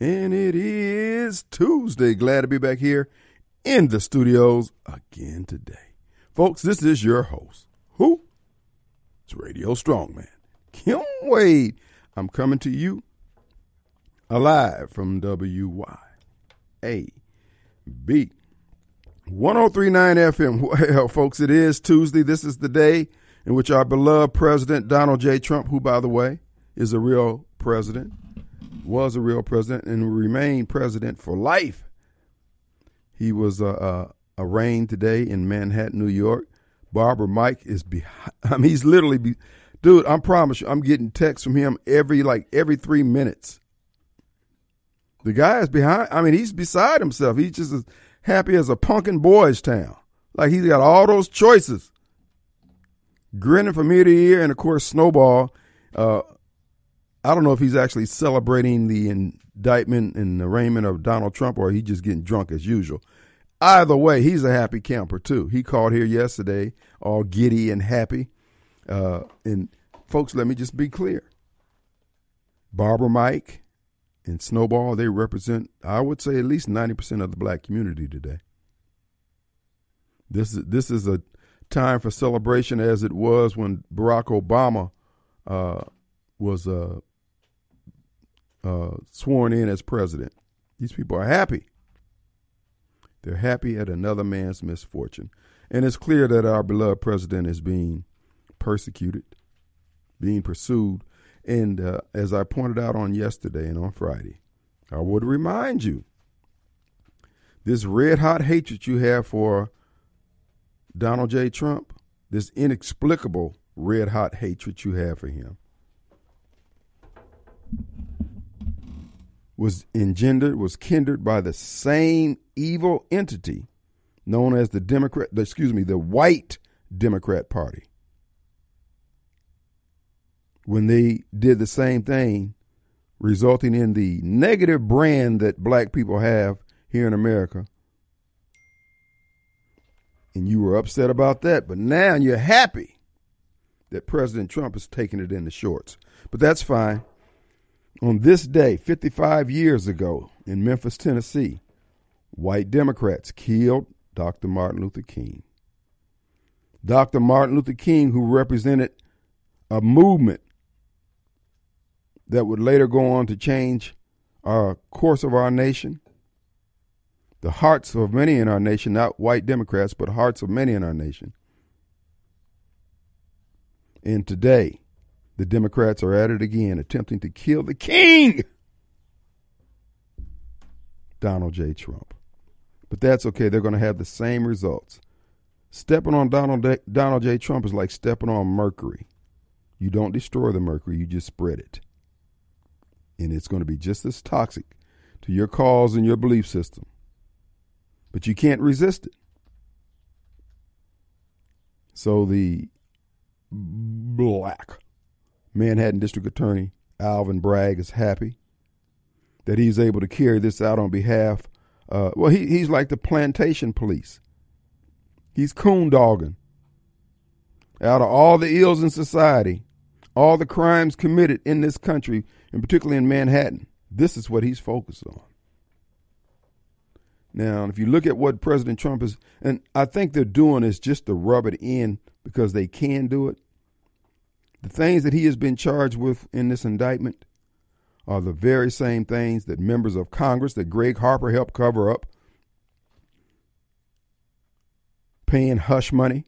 And it is Tuesday. Glad to be back here in the studios again today. Folks, this is your host. Who? It's Radio Strongman. Kim Wade. I'm coming to you alive from WYAB 1039 FM. Well, folks, it is Tuesday. This is the day in which our beloved President Donald J. Trump, who, by the way, is a real president, was a real president, and remained president for life. He was uh, uh, arraigned today in Manhattan, New York. Barbara Mike is behind. I mean, he's literally, be, dude. I promise you, I'm getting texts from him every like every three minutes. The guy is behind. I mean, he's beside himself. He's just as happy as a punkin boys town. Like he's got all those choices, grinning from ear to ear, and of course, Snowball. Uh, I don't know if he's actually celebrating the indictment and the arraignment of Donald Trump or he just getting drunk as usual. Either way, he's a happy camper too. He called here yesterday, all giddy and happy. Uh, and folks, let me just be clear. Barbara Mike and Snowball, they represent, I would say, at least 90% of the black community today. This is, this is a time for celebration as it was when Barack Obama uh, was uh, uh, sworn in as president. These people are happy. They're happy at another man's misfortune. And it's clear that our beloved president is being persecuted, being pursued. And uh, as I pointed out on yesterday and on Friday, I would remind you this red hot hatred you have for Donald J. Trump, this inexplicable red hot hatred you have for him, was engendered, was kindled by the same evil entity known as the Democrat, excuse me, the white Democrat Party. When they did the same thing, resulting in the negative brand that black people have here in America. And you were upset about that, but now you're happy that President Trump is taking it in the shorts. But that's fine. On this day, 55 years ago, in Memphis, Tennessee, white Democrats killed Dr. Martin Luther King. Dr. Martin Luther King, who represented a movement that would later go on to change our course of our nation, the hearts of many in our nation, not white Democrats, but hearts of many in our nation. And today, the Democrats are at it again, attempting to kill the king, Donald J. Trump. But that's okay. They're going to have the same results. Stepping on Donald, J, Donald J. Trump is like stepping on mercury. You don't destroy the mercury, you just spread it. And it's going to be just as toxic to your cause and your belief system. But you can't resist it. So the black Manhattan District Attorney Alvin Bragg is happy that he's able to carry this out on behalf. Uh, well, he, he's like the plantation police. He's coon dogging. Out of all the ills in society, all the crimes committed in this country, and particularly in Manhattan, this is what he's focused on. Now, if you look at what President Trump is, and I think they're doing is just to rub it in because they can do it. The things that he has been charged with in this indictment are the very same things that members of Congress that Greg Harper helped cover up, paying hush money.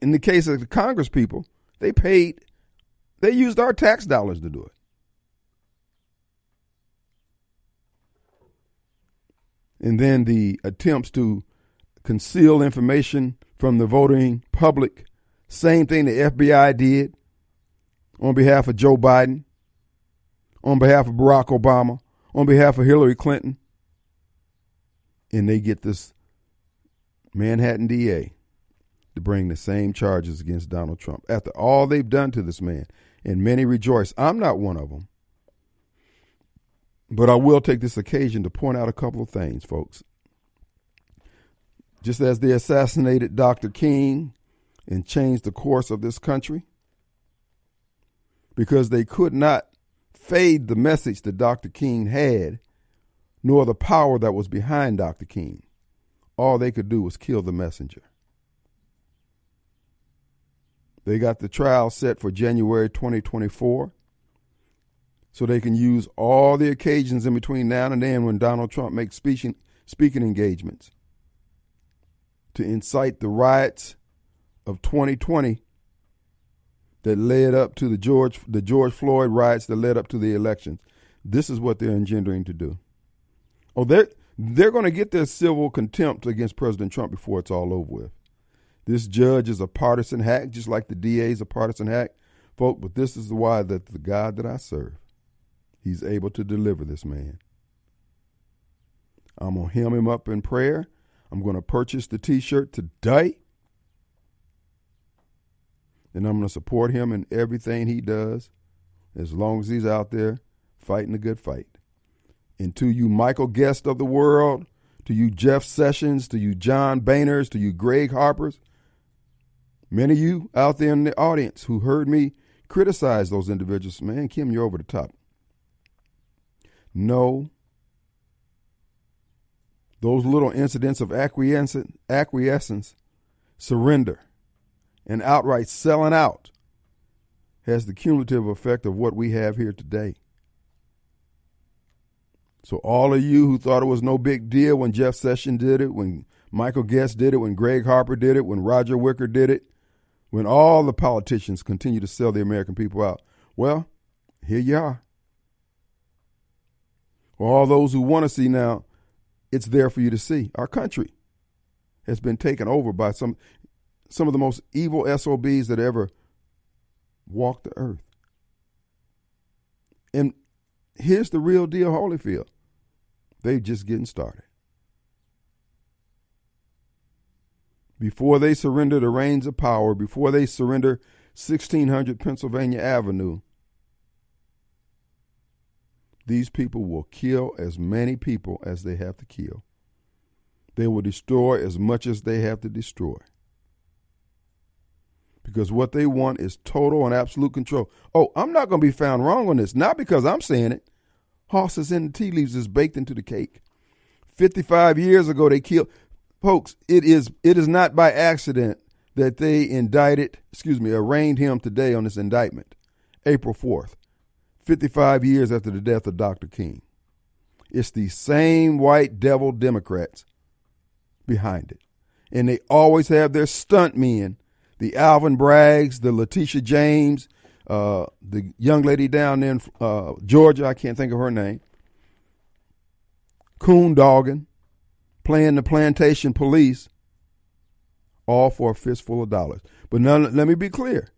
In the case of the Congress people, they paid, they used our tax dollars to do it. And then the attempts to conceal information from the voting public, same thing the FBI did on behalf of Joe Biden, on behalf of Barack Obama, on behalf of Hillary Clinton, and they get this Manhattan DA to bring the same charges against Donald Trump after all they've done to this man. And many rejoice. I'm not one of them. But I will take this occasion to point out a couple of things, folks. Just as they assassinated Dr. King and changed the course of this country, because they could not fade the message that Dr. King had nor the power that was behind Dr. King. All they could do was kill the messenger. They got the trial set for January 2024 so they can use all the occasions in between now and then when Donald Trump makes speaking, speaking engagements to incite the riots of 2020 that led up to the George the George Floyd riots that led up to the elections. This is what they're engendering to do. Oh, they're they're going to get their civil contempt against President Trump before it's all over with. This judge is a partisan hack, just like the DA is a partisan hack, folk. But this is the why that the God that I serve, He's able to deliver this man. I'm gonna hem him up in prayer. I'm gonna purchase the T-shirt today, and I'm gonna support him in everything he does, as long as he's out there fighting a good fight. And to you, Michael Guest of the world, to you, Jeff Sessions, to you, John Boehners, to you, Greg Harpers, Many of you out there in the audience who heard me criticize those individuals, man, Kim, you're over the top. No. Those little incidents of acquiescence, acquiescence, surrender, and outright selling out has the cumulative effect of what we have here today. So all of you who thought it was no big deal when Jeff Sessions did it, when Michael Guest did it, when Greg Harper did it, when Roger Wicker did it, when all the politicians continue to sell the American people out. Well, here you are. For all those who want to see now, it's there for you to see. Our country has been taken over by some some of the most evil SOBs that ever walked the earth. And here's the real deal, Holyfield. They're just getting started. before they surrender the reins of power, before they surrender 1600 Pennsylvania Avenue, these people will kill as many people as they have to kill. They will destroy as much as they have to destroy. Because what they want is total and absolute control. Oh, I'm not going to be found wrong on this. Not because I'm saying it. Horses in the tea leaves is baked into the cake. 55 years ago, they killed folks, it is it is not by accident that they indicted, excuse me, arraigned him today on this indictment, April 4th, 55 years after the death of Dr. King. It's the same white devil Democrats behind it. And they always have their stunt men, the Alvin Braggs, the Letitia James, uh, the young lady down in uh, Georgia, I can't think of her name, Coon Doggin, playing the plantation police, all for a fistful of dollars. But now, let me be clear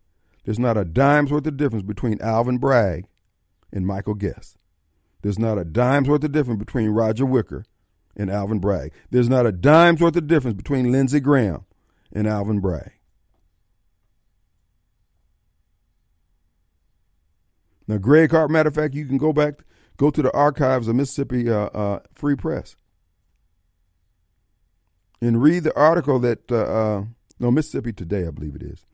there's not a dime's worth of difference between Alvin Bragg and Michael Guest. There's not a dime's worth of difference between Roger Wicker and Alvin Bragg. There's not a dime's worth of difference between Lindsey Graham and Alvin Bragg. Now, Greg Hart, matter of fact, you can go back, go to the archives of Mississippi uh, uh, Free Press and read the article that uh, uh, no Mississippi Today, I believe it is.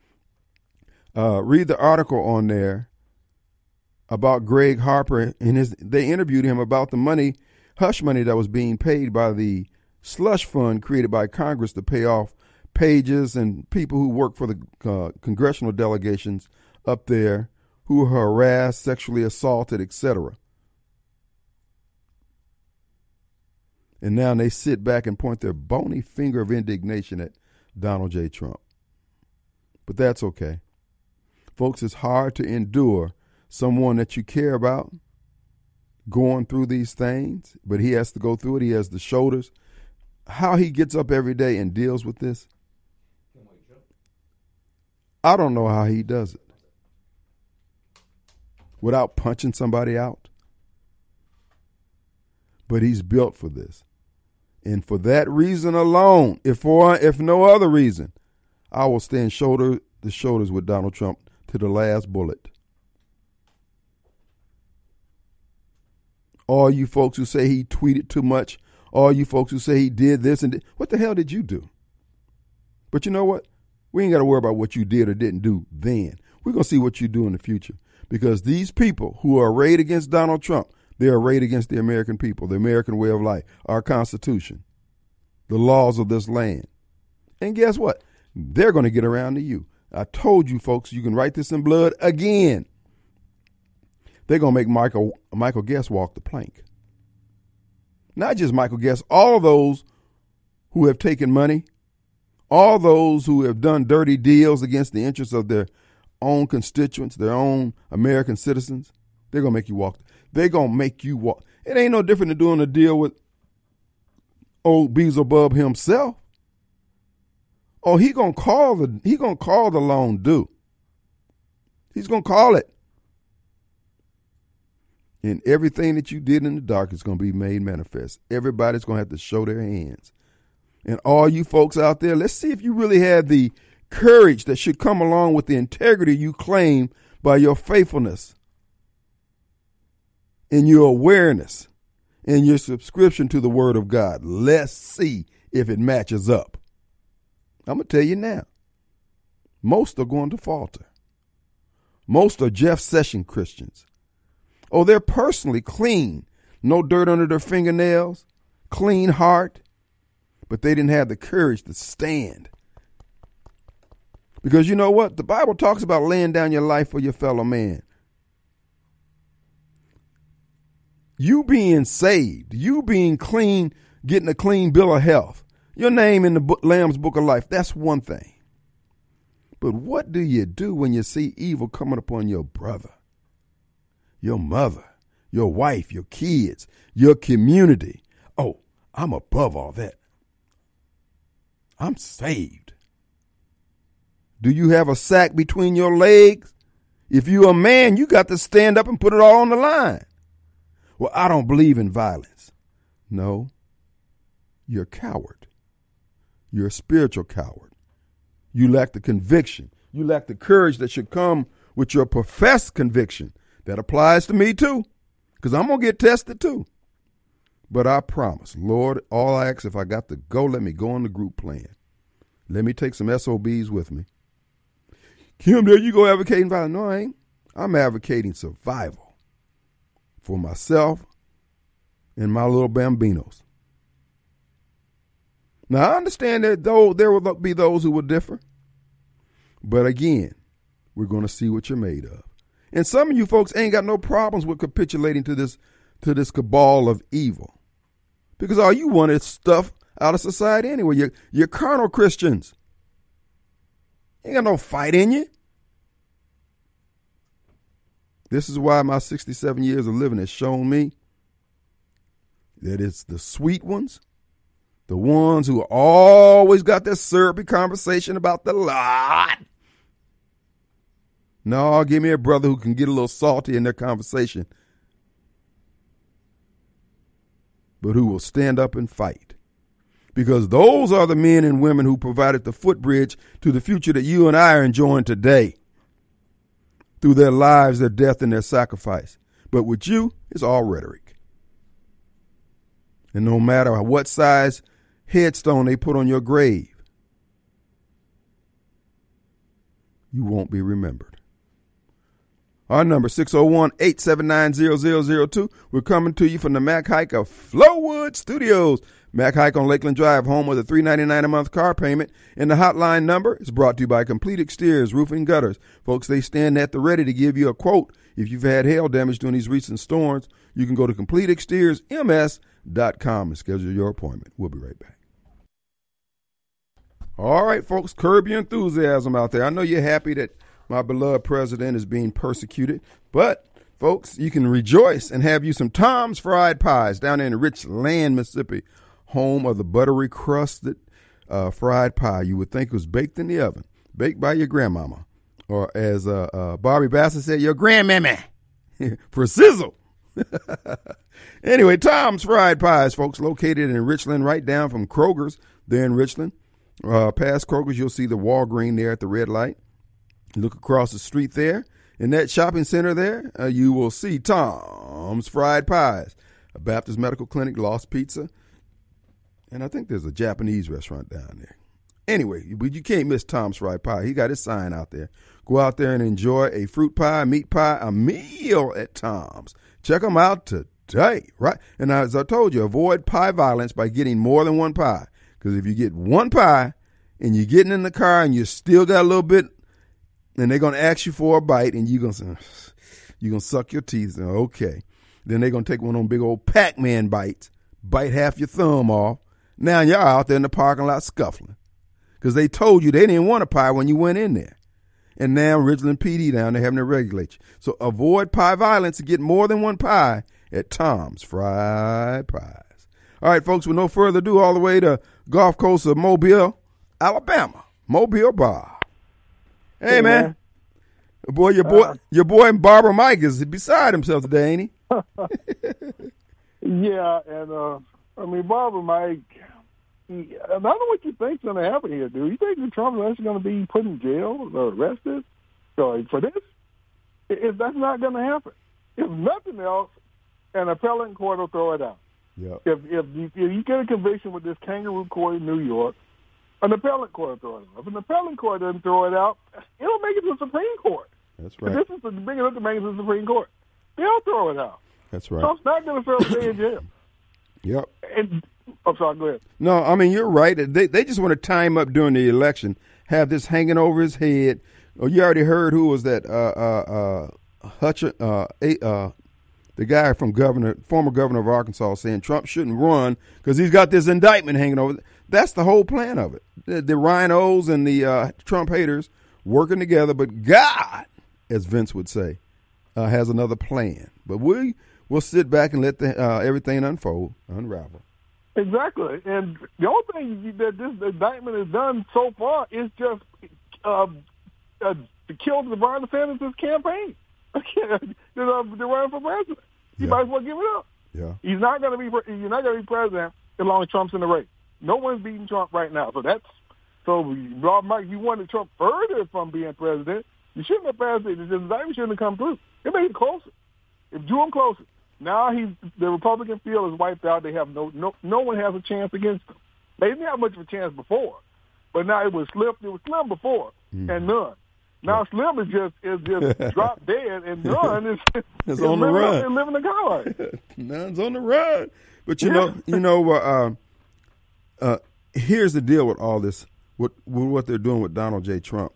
Uh, read the article on there about Greg Harper and his. They interviewed him about the money, hush money that was being paid by the slush fund created by Congress to pay off pages and people who work for the uh, congressional delegations up there who were harassed, sexually assaulted, etc. And now they sit back and point their bony finger of indignation at Donald J. Trump. But that's okay. Folks, it's hard to endure someone that you care about going through these things, but he has to go through it. He has the shoulders. How he gets up every day and deals with this, I don't know how he does it without punching somebody out. But he's built for this. And for that reason alone, if for if no other reason, I will stand shoulder to shoulders with Donald Trump to the last bullet. All you folks who say he tweeted too much, all you folks who say he did this and did, what the hell did you do? But you know what? We ain't got to worry about what you did or didn't do then. We're going to see what you do in the future. Because these people who are arrayed against Donald Trump, They're arrayed against the American people, the American way of life, our Constitution, the laws of this land. And guess what? They're going to get around to you. I told you folks, you can write this in blood again. They're going to make Michael Michael Guest walk the plank. Not just Michael Guest, all those who have taken money, all those who have done dirty deals against the interests of their own constituents, their own American citizens, they're to make you walk. They're to make you walk. It ain't no different than doing a deal with old Beelzebub himself. Oh, he gonna call the he gonna call the loan due. He's gonna call it. And everything that you did in the dark is to be made manifest. Everybody's to have to show their hands. And all you folks out there, let's see if you really have the courage that should come along with the integrity you claim by your faithfulness and your awareness and your subscription to the Word of God. Let's see if it matches up. I'm going to tell you now most are going to falter. Most are Jeff Session Christians. Oh, they're personally clean. No dirt under their fingernails, clean heart. But they didn't have the courage to stand. Because you know what? The Bible talks about laying down your life for your fellow man. You being saved, you being clean, getting a clean bill of health, your name in the book, Lamb's Book of Life, that's one thing. But what do you do when you see evil coming upon your brother? your mother, your wife, your kids, your community. Oh, I'm above all that. I'm saved. Do you have a sack between your legs? If you're a man, you got to stand up and put it all on the line. Well, I don't believe in violence. No, you're a coward. You're a spiritual coward. You lack the conviction. You lack the courage that should come with your professed conviction that applies to me too, because I'm going to get tested too. But I promise, Lord, all I ask if I got to go, let me go on the group plan. Let me take some SOBs with me. Kim, there you go advocating violence. No, I ain't. I'm advocating survival for myself and my little bambinos. Now, I understand that though there will be those who will differ. But again, we're going to see what you're made of. And some of you folks ain't got no problems with capitulating to this to this cabal of evil. Because all you want is stuff out of society anyway. You're, you're carnal Christians. Ain't got no fight in you. This is why my 67 years of living has shown me that it's the sweet ones, the ones who always got this syrupy conversation about the lot, no, give me a brother who can get a little salty in their conversation, but who will stand up and fight. Because those are the men and women who provided the footbridge to the future that you and I are enjoying today through their lives, their death, and their sacrifice. But with you, it's all rhetoric. And no matter what size headstone they put on your grave, you won't be remembered. Our number 601-879-0002. We're coming to you from the Mac Haik of Flowood Studios. Mac Haik on Lakeland Drive, home with a 399 a month car payment. And the hotline number is brought to you by Complete Exteriors, Roofing Gutters. Folks, they stand at the ready to give you a quote. If you've had hail damage during these recent storms, you can go to CompleteExteriorsMS.com and schedule your appointment. We'll be right back. All right, folks, curb your enthusiasm out there. I know you're happy that my beloved president is being persecuted. But, folks, you can rejoice and have you some Tom's Fried Pies down in Richland, Mississippi, home of the buttery crusted uh, fried pie. You would think was baked in the oven, baked by your grandmama. Or as uh, uh, Barbie Bassett said, your grandmammy for sizzle. anyway, Tom's Fried Pies, folks, located in Richland, right down from Kroger's there in Richland. Uh, past Kroger's, you'll see the Walgreen there at the red light. Look across the street there. In that shopping center there, uh, you will see Tom's Fried Pies, a Baptist Medical Clinic, Lost Pizza, and I think there's a Japanese restaurant down there. Anyway, but you can't miss Tom's Fried Pie. He got his sign out there. Go out there and enjoy a fruit pie, meat pie, a meal at Tom's. Check them out today. right? And as I told you, avoid pie violence by getting more than one pie. Because if you get one pie and you're getting in the car and you still got a little bit, and they're gonna ask you for a bite, and you're gonna you're gonna suck your teeth. Okay, then they're gonna take one of them big old Pac-Man bites, bite half your thumb off. Now you're out there in the parking lot scuffling because they told you they didn't want a pie when you went in there. And now Ridgeland PD down there having to regulate you. So avoid pie violence and get more than one pie at Tom's Fried Pies. All right, folks, with no further ado, all the way to Gulf Coast of Mobile, Alabama, Mobile Bar. Hey, Hey, man. man. Boy, your boy, Uh, your boy Barbara Mike is beside himself today, ain't he? Yeah, and uh, I mean, Barbara Mike, I don't know what you think's going to happen here, dude. You think that Trump is actually going to be put in jail or arrested so, for this? If that's not going to happen, if nothing else, an appellate court will throw it out. Yep. If if you, if you get a conviction with this kangaroo court in New York, an appellate court will throw it out. If an appellate court doesn't throw it out, it'll make it to the Supreme Court. That's If right. This is the big enough to make it to the Supreme Court. They'll throw it out. That's right. Trump's not going to serve a day in jail. Yep. And I'm sorry, go ahead. No, I mean you're right. They they just want to tie him up during the election, have this hanging over his head. Oh, you already heard who was that? Uh, uh, uh, Hutch, uh, uh, the guy from governor, former governor of Arkansas, saying Trump shouldn't run because he's got this indictment hanging over. That's the whole plan of it. The, the RINOs and the uh, Trump haters working together, but God, as Vince would say, uh, has another plan. But we will sit back and let the, uh, everything unfold, unravel. Exactly. And the only thing that this indictment has done so far is just uh, uh, to kill the Ron DeSantis' campaign. to, uh, to run for president. You Yeah. might as well give it up. Yeah. He's not going to be. You're not going to be president as long as Trump's in the race. No one's beating Trump right now. So that's so. Rob Mike, you wanted Trump further from being president. You shouldn't have passed it. The indictment shouldn't have come through. It made it closer. It drew him closer. Now he's the Republican field is wiped out. They have no no no one has a chance against them. They didn't have much of a chance before, but now it was slim. It was slim before and none. Now Slim is just is just drop dead, and none is, It's is on the living, run. is living the car life. None's on the run. But you know, you know, uh, uh, here's the deal with all this. What with what they're doing with Donald J. Trump.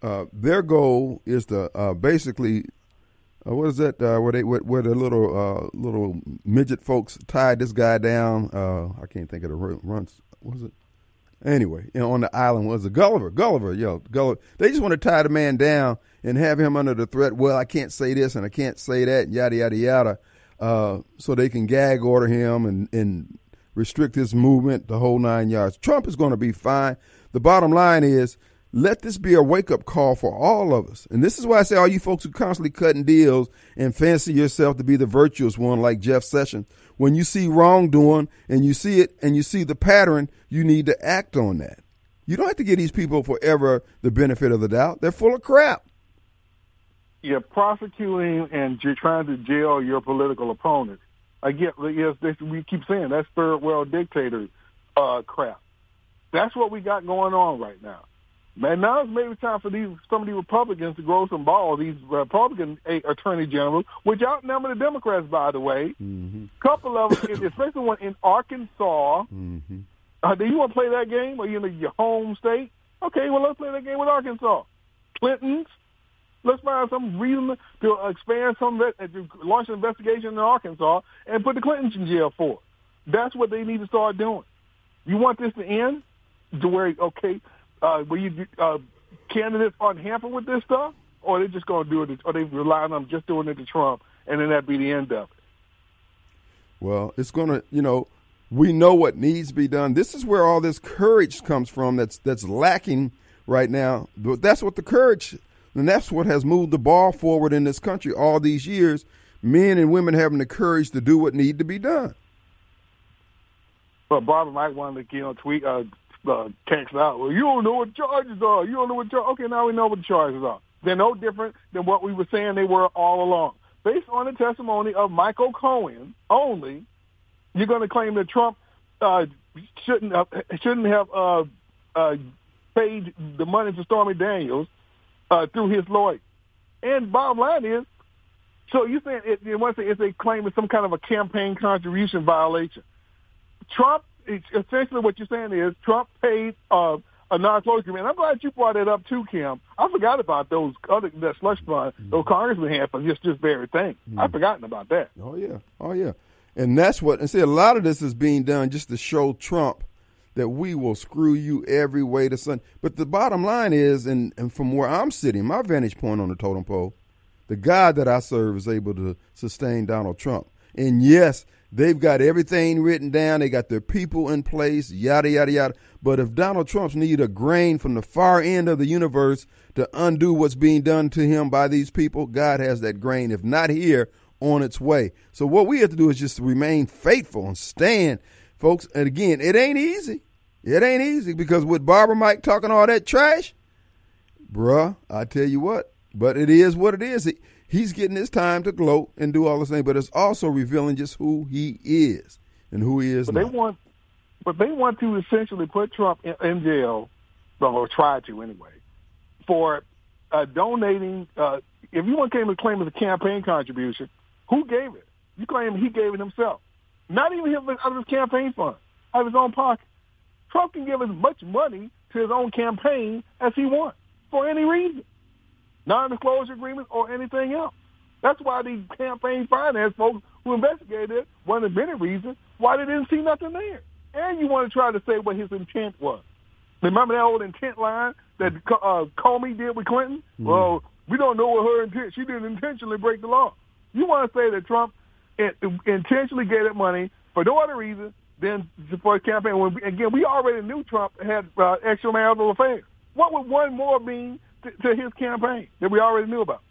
Uh, their goal is to uh, basically, uh, what is that? Uh, where they where, where the little uh, little midget folks tied this guy down. Uh, I can't think of the ru- runs. Was it? Anyway, you know, on the island was it Gulliver? Gulliver, yo, Gulliver. They just want to tie the man down and have him under the threat. Well, I can't say this and I can't say that, yada yada yada, uh, so they can gag order him and and restrict his movement the whole nine yards. Trump is going to be fine. The bottom line is. Let this be a wake up call for all of us. And this is why I say all you folks who constantly cutting deals and fancy yourself to be the virtuous one like Jeff Sessions, when you see wrongdoing and you see it and you see the pattern, you need to act on that. You don't have to give these people forever the benefit of the doubt. They're full of crap. You're prosecuting and you're trying to jail your political opponents. I get yes, this, we keep saying that's third world dictator uh, crap. That's what we got going on right now. Man, now it's maybe time for these some of these Republicans to grow some balls. These Republican a- attorney generals, which outnumber the Democrats, by the way. Mm-hmm. Couple of them, especially one in Arkansas. Mm-hmm. Uh, do you want to play that game? Are you in your home state? Okay, well let's play that game with Arkansas. Clintons. Let's find some reason to expand some, uh, to launch an investigation in Arkansas and put the Clintons in jail for. it. That's what they need to start doing. You want this to end to where okay, uh, where you uh, candidates aren't with this stuff, or they just going to do it, or they relying on just doing it to Trump, and then that be the end of it. Well, it's going to, you know, we know what needs to be done. This is where all this courage comes from that's that's lacking right now. But that's what the courage and that's what has moved the ball forward in this country all these years. Men and women having the courage to do what need to be done. But Barbara might want to, you know, tweet, uh, uh, text out. Well, you don't know what charges are. You don't know what charges. Okay, now we know what the charges are. They're no different than what we were saying they were all along. Based on the testimony of Michael Cohen only, you're going to claim that Trump uh, shouldn't have, shouldn't have uh, uh, paid the money to Stormy Daniels uh, through his lawyer. And bottom line is, So you saying it, it's a claim it's some kind of a campaign contribution violation. Trump, essentially what you're saying is Trump paid uh, a non-closure agreement. I'm glad you brought it up too, Kim. I forgot about those other that slush fund mm-hmm. those congressmen had for just this very thing. Mm-hmm. I've forgotten about that. Oh yeah, oh yeah, and that's what. And see, a lot of this is being done just to show Trump that we will screw you every way to sun. But the bottom line is, and, and from where I'm sitting, my vantage point on the totem pole, the God that I serve is able to sustain Donald Trump. And yes, they've got everything written down. They got their people in place, yada, yada, yada. But if Donald Trump's need a grain from the far end of the universe to undo what's being done to him by these people, God has that grain, if not here, on its way. So what we have to do is just remain faithful and stand, folks. And again, it ain't easy. It ain't easy because with Barbara Mike talking all that trash, bruh, I tell you what, but it is what it is. He's getting his time to gloat and do all the things, but it's also revealing just who he is and who he is. But they want, but they want to essentially put Trump in, in jail, or try to anyway, for uh, donating. Uh, if you want to claim a claim as a campaign contribution, who gave it? You claim he gave it himself, not even his, out of his campaign fund, out of his own pocket. Trump can give as much money to his own campaign as he wants for any reason, non-disclosure agreements or anything else. That's why the campaign finance folks who investigated it, one of the many reasons why they didn't see nothing there. And you want to try to say what his intent was. Remember that old intent line that uh, Comey did with Clinton? Mm-hmm. Well, we don't know what her intent. She didn't intentionally break the law. You want to say that Trump intentionally gave that money for no other reason than for a campaign. When, again, we already knew Trump had uh, extramarital affairs. What would one more mean to, his campaign that we already knew about?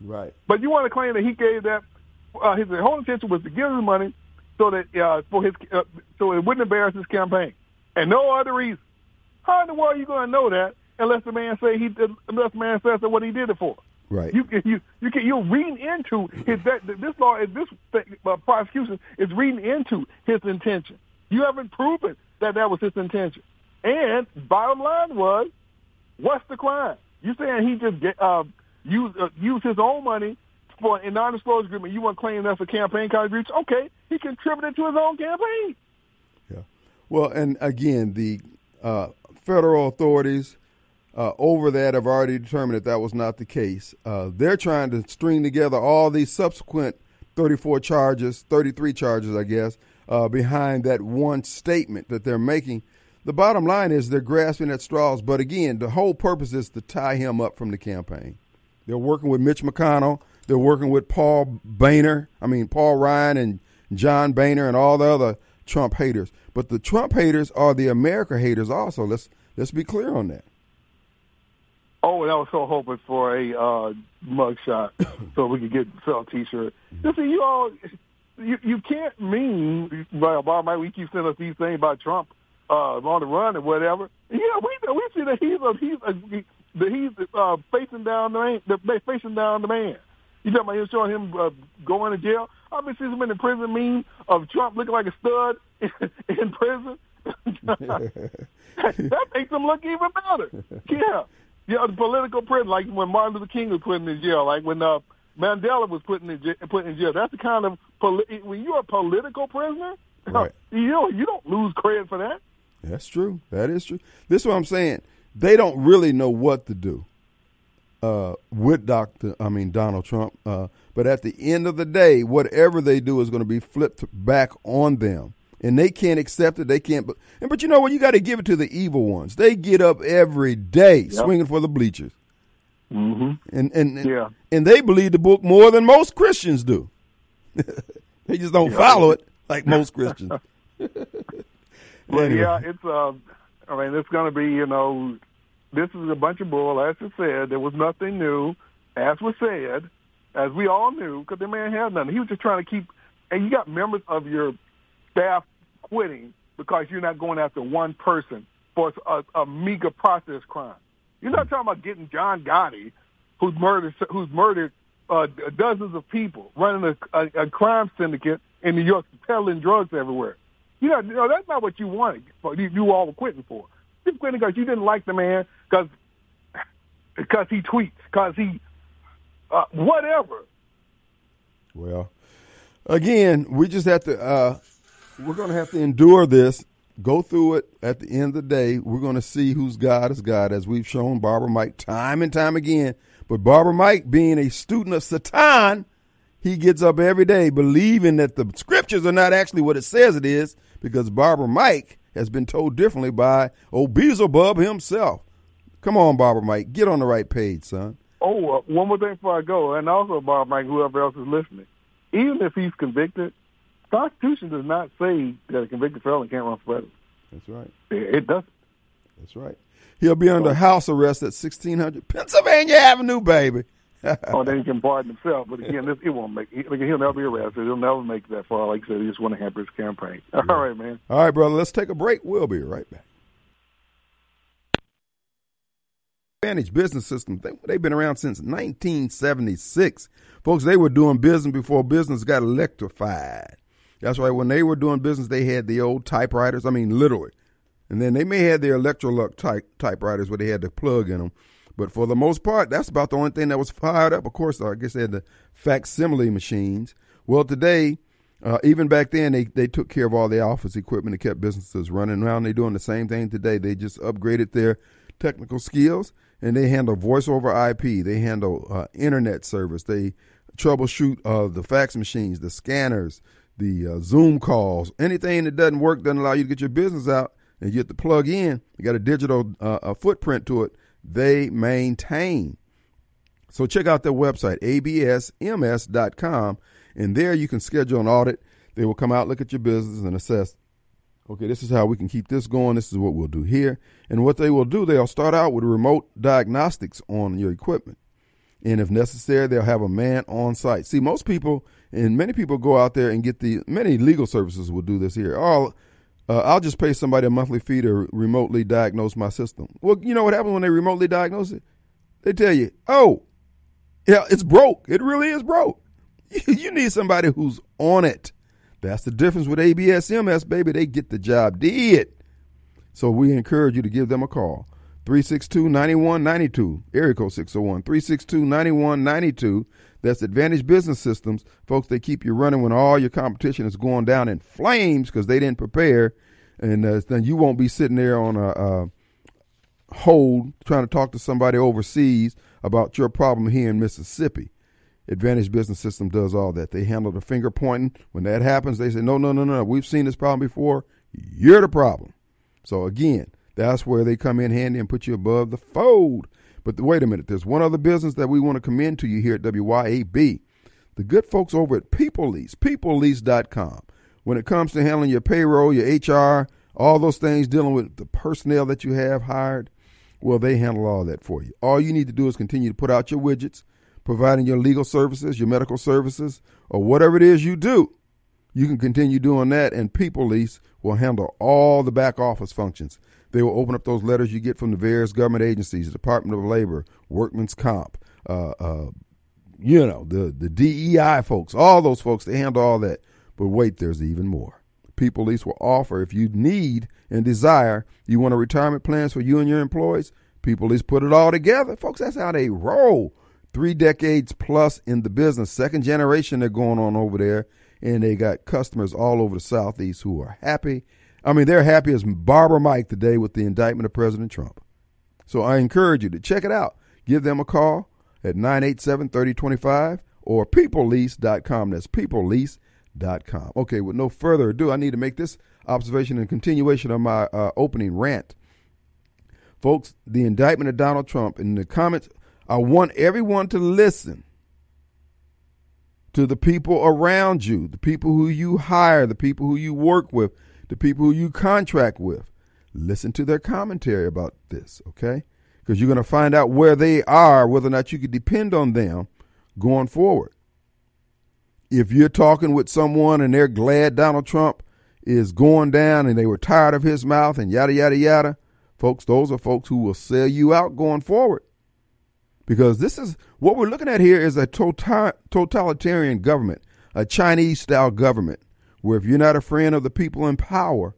Right. But you want to claim that he gave that uh, his whole intention was to give him money so that uh, for his uh, so it wouldn't embarrass his campaign, and no other reason. How in the world are you going to know that unless the man say he unless the man says that what he did it for? Right. You you you can you're reading into his that this law this uh, prosecution is reading into his intention. You haven't proven that that was his intention. And bottom line was, what's the crime? You saying he just get, uh, used uh, used his own money for a non-disclosure agreement? You want to claim that for campaign contributions? Okay, he contributed to his own campaign. Yeah. Well, and again, the uh, federal authorities uh, over that have already determined that that was not the case. Uh, they're trying to string together all these subsequent 34 charges, 33 charges, I guess, uh, behind that one statement that they're making. The bottom line is they're grasping at straws. But again, the whole purpose is to tie him up from the campaign. They're working with Mitch McConnell. They're working with Paul Boehner. I mean, Paul Ryan and John Boehner and all the other Trump haters. But the Trump haters are the America haters also. Let's let's be clear on that. Oh, and I was so hoping for a uh, mugshot so we could get sell a T-shirt. See, you all, you you can't mean well, Bob. We keep sending us these things about Trump uh, on the run and whatever. Yeah, we we see that he's a, he's a, that he's uh, facing down the man, the, facing down the man. You talking about him showing him uh, going to jail? I've been seeing him in the prison meme of Trump looking like a stud in, in prison. that makes him look even better. Yeah. Yeah, the political prison, like when Martin Luther King was put in jail, like when uh, Mandela was put in jail, put in jail. That's the kind of poli- when you're a political prisoner, right. you know, you don't lose credit for that. That's true. That is true. This is what I'm saying. They don't really know what to do uh, with Doctor. I mean Donald Trump. Uh, but at the end of the day, whatever they do is going to be flipped back on them and they can't accept it. They can't. But, and, but you know what? You got to give it to the evil ones. They get up every day yep. swinging for the bleachers. Mm-hmm. And and yeah. and they believe the book more than most Christians do. they just don't yeah. follow it like most Christians. well, anyway. yeah, it's. Uh, I mean, it's going to be. You know, this is a bunch of bull. As I said, there was nothing new. As was said, as we all knew, because the man had nothing. He was just trying to keep. And you got members of your staff quitting because you're not going after one person for a, a meager process crime. You're not talking about getting John Gotti, who's murdered who's murdered uh, dozens of people, running a, a, a crime syndicate in New York, peddling drugs everywhere. You know, you know that's not what you wanted. You, you all were quitting for. You're quitting because you didn't like the man because because he tweets, because he uh, whatever. Well, again, we just have to. Uh, we're going to have to endure this. Go through it. At the end of the day, we're going to see who's God is God, as we've shown Barbara Mike time and time again. But Barbara Mike, being a student of Satan, he gets up every day believing that the scriptures are not actually what it says it is, because Barbara Mike has been told differently by old Beelzebub himself. Come on, Barbara Mike, get on the right page, son. Oh, uh, one more thing before I go, and also Barbara Mike, whoever else is listening. Even if he's convicted, the Constitution does not say that a convicted felon can't run for president. That's right. It, it doesn't. That's right. He'll be under house arrest at 1600 Pennsylvania Avenue, baby. oh, then he can pardon himself. But again, this, it won't make. He, he'll never be arrested. He'll never make that far. Like I said, he just want to hamper his campaign. All yeah. right, man. All right, brother. Let's take a break. We'll be right back. Advantage Business System. They, they've been around since 1976. Folks, they were doing business before business got electrified. That's right. When they were doing business, they had the old typewriters. I mean, literally. And then they may have their Electrolux type typewriters where they had the plug in them. But for the most part, that's about the only thing that was fired up. Of course, I guess they had the facsimile machines. Well, today, uh, even back then, they, they took care of all the office equipment and kept businesses running around. They're doing the same thing today. They just upgraded their technical skills and they handle voice over IP. They handle uh, internet service. They troubleshoot uh, the fax machines, the scanners, the uh, Zoom calls. Anything that doesn't work doesn't allow you to get your business out and you have to plug in. You got a digital uh, footprint to it they maintain. So check out their website, absms.com, and there you can schedule an audit. They will come out, look at your business, and assess. Okay, this is how we can keep this going. This is what we'll do here. And what they will do, they'll start out with remote diagnostics on your equipment. And if necessary, they'll have a man on site. See, most people and many people go out there and get the many legal services will do this here. All uh, I'll just pay somebody a monthly fee to remotely diagnose my system. Well, you know what happens when they remotely diagnose it? They tell you, oh, yeah, it's broke. It really is broke. you need somebody who's on it. That's the difference with ABSMS, baby. They get the job did. So we encourage you to give them a call. 362 9192, area code 601 362 9192. That's Advantage Business Systems. Folks, they keep you running when all your competition is going down in flames because they didn't prepare. And uh, then you won't be sitting there on a, a hold trying to talk to somebody overseas about your problem here in Mississippi. Advantage Business System does all that. They handle the finger pointing. When that happens, they say, no, no, no, no, we've seen this problem before. You're the problem. So again, that's where they come in handy and put you above the fold. But wait a minute, there's one other business that we want to commend to you here at WYAB. The good folks over at People Lease, peoplelease.com. When it comes to handling your payroll, your HR, all those things, dealing with the personnel that you have hired, well, they handle all that for you. All you need to do is continue to put out your widgets, providing your legal services, your medical services, or whatever it is you do. You can continue doing that, and People Lease will handle all the back office functions. They will open up those letters you get from the various government agencies, the Department of Labor, Workman's Comp, uh, uh, you know, the, the DEI folks, all those folks, they handle all that. But wait, there's even more. People Lease will offer if you need and desire, you want a retirement plans for you and your employees, People Lease put it all together. Folks, that's how they roll. Three decades plus in the business, second generation they're going on over there, and they got customers all over the Southeast who are happy I mean, they're happy as Barbara Mike today with the indictment of President Trump. So I encourage you to check it out. Give them a call at 987 3025 or peoplelease.com. That's peoplelease.com. Okay, with no further ado, I need to make this observation in continuation of my uh, opening rant. Folks, the indictment of Donald Trump in the comments, I want everyone to listen to the people around you, the people who you hire, the people who you work with, the people who you contract with. Listen to their commentary about this, okay? Because you're going to find out where they are, whether or not you can depend on them going forward. If you're talking with someone and they're glad Donald Trump is going down and they were tired of his mouth and yada, yada, yada, folks, those are folks who will sell you out going forward. Because this is what we're looking at here is a total, totalitarian government, a Chinese style government where if you're not a friend of the people in power,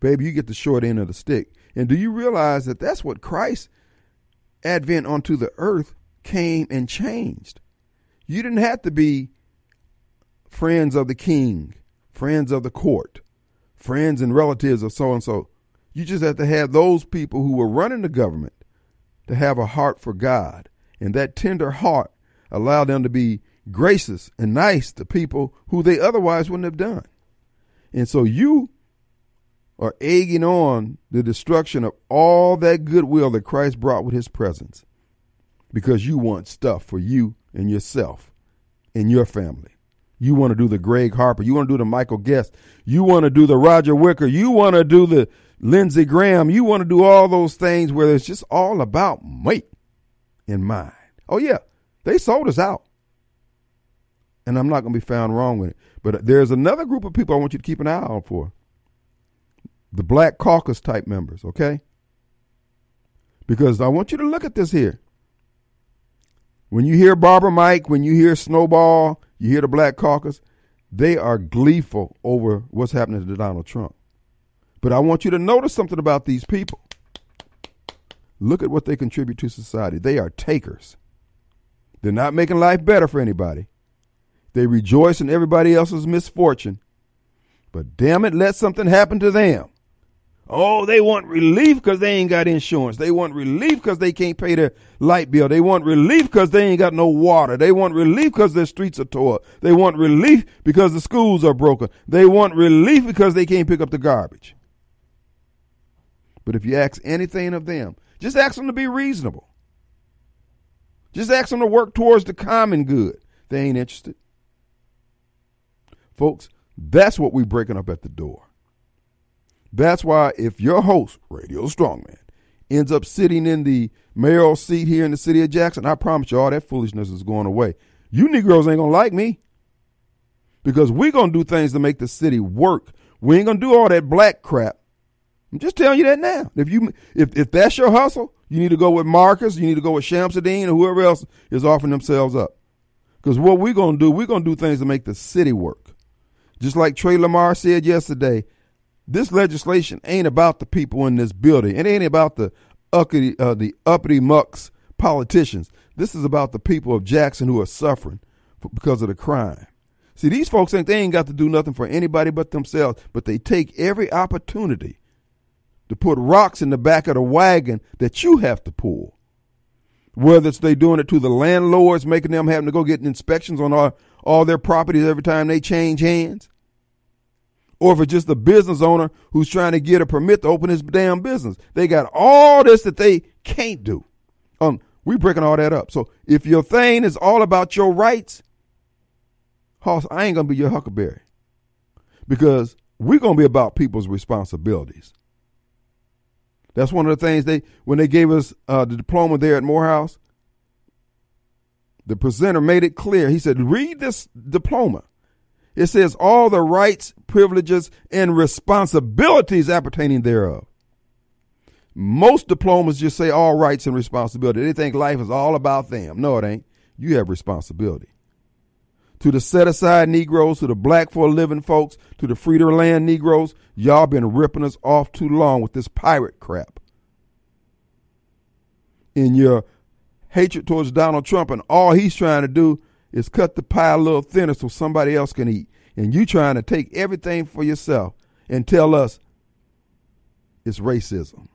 baby, you get the short end of the stick. And do you realize that that's what Christ's advent onto the earth came and changed? You didn't have to be friends of the king, friends of the court, friends and relatives of so and so. You just have to have those people who were running the government to have a heart for God. And that tender heart allow them to be gracious and nice to people who they otherwise wouldn't have done. And so you are egging on the destruction of all that goodwill that Christ brought with his presence because you want stuff for you and yourself and your family. You want to do the Greg Harper. You want to do the Michael Guest. You want to do the Roger Wicker. You want to do the Lindsey Graham. You want to do all those things where it's just all about me in mind. Oh, yeah, they sold us out. And I'm not going to be found wrong with it. But there's another group of people I want you to keep an eye out for the Black Caucus type members, okay? Because I want you to look at this here. When you hear Barber Mike, when you hear Snowball, you hear the Black Caucus, they are gleeful over what's happening to Donald Trump. But I want you to notice something about these people. Look at what they contribute to society. They are takers. They're not making life better for anybody. They rejoice in everybody else's misfortune. But damn it, let something happen to them. Oh, they want relief because they ain't got insurance. They want relief because they can't pay their light bill. They want relief because they ain't got no water. They want relief because their streets are tore. They want relief because the schools are broken. They want relief because they can't pick up the garbage. But if you ask anything of them, just ask them to be reasonable. Just ask them to work towards the common good. They ain't interested. Folks, that's what we're breaking up at the door. That's why if your host, Radio Strongman, ends up sitting in the mayoral seat here in the city of Jackson, I promise you all that foolishness is going away. You Negroes ain't gonna like me. Because we're gonna do things to make the city work. We ain't gonna do all that black crap. I'm just telling you that now. If you if if that's your hustle, you need to go with Marcus, you need to go with Shamsuddin or whoever else is offering themselves up. Because what we're gonna do, we're gonna do things to make the city work. Just like Trey Lamar said yesterday, this legislation ain't about the people in this building. It ain't about the uppity, uh, the uppity mucks politicians. This is about the people of Jackson who are suffering because of the crime. See, these folks think they ain't got to do nothing for anybody but themselves, but they take every opportunity to put rocks in the back of the wagon that you have to pull. Whether it's they doing it to the landlords, making them having to go get inspections on all, all their properties every time they change hands, or if it's just the business owner who's trying to get a permit to open his damn business. They got all this that they can't do. Um, we breaking all that up. So if your thing is all about your rights, Hoss, I ain't gonna be your huckleberry. Because we're gonna be about people's responsibilities. That's one of the things they when they gave us uh, the diploma there at Morehouse. The presenter made it clear. He said, "Read this diploma." It says all the rights, privileges, and responsibilities appertaining thereof. Most diplomas just say all rights and responsibility. They think life is all about them. No, it ain't. You have responsibility. To the set aside Negroes, to the black for a living folks, to the free to land Negroes, y'all been ripping us off too long with this pirate crap. In your hatred towards Donald Trump, and all he's trying to do is cut the pie a little thinner so somebody else can eat. And you trying to take everything for yourself and tell us it's racism.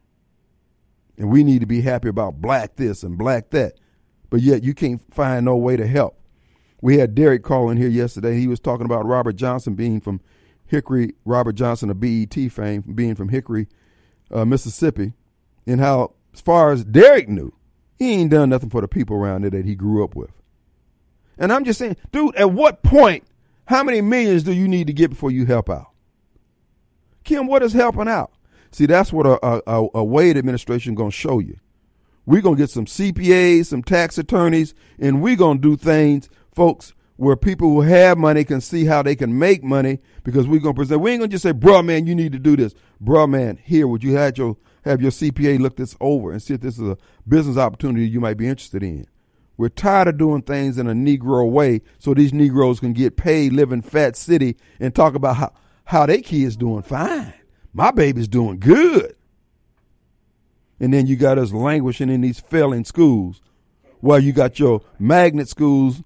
And we need to be happy about black this and black that. But yet you can't find no way to help. We had Derek calling here yesterday. He was talking about Robert Johnson being from Hickory, Robert Johnson of BET fame, being from Hickory, uh, Mississippi, and how, as far as Derek knew, he ain't done nothing for the people around there that he grew up with. And I'm just saying, dude, at what point, how many millions do you need to get before you help out? Kim, what is helping out? See, that's what a, a, a Wade administration going to show you. We're going to get some CPAs, some tax attorneys, and we're going to do things, folks, where people who have money can see how they can make money because we're going to present. We ain't going to just say, bruh, man, you need to do this. Bruh, man, here, would you have your, have your CPA look this over and see if this is a business opportunity you might be interested in? We're tired of doing things in a Negro way so these Negroes can get paid, live in Fat City, and talk about how, how their kids doing fine. My baby's doing good. And then you got us languishing in these failing schools while you got your magnet schools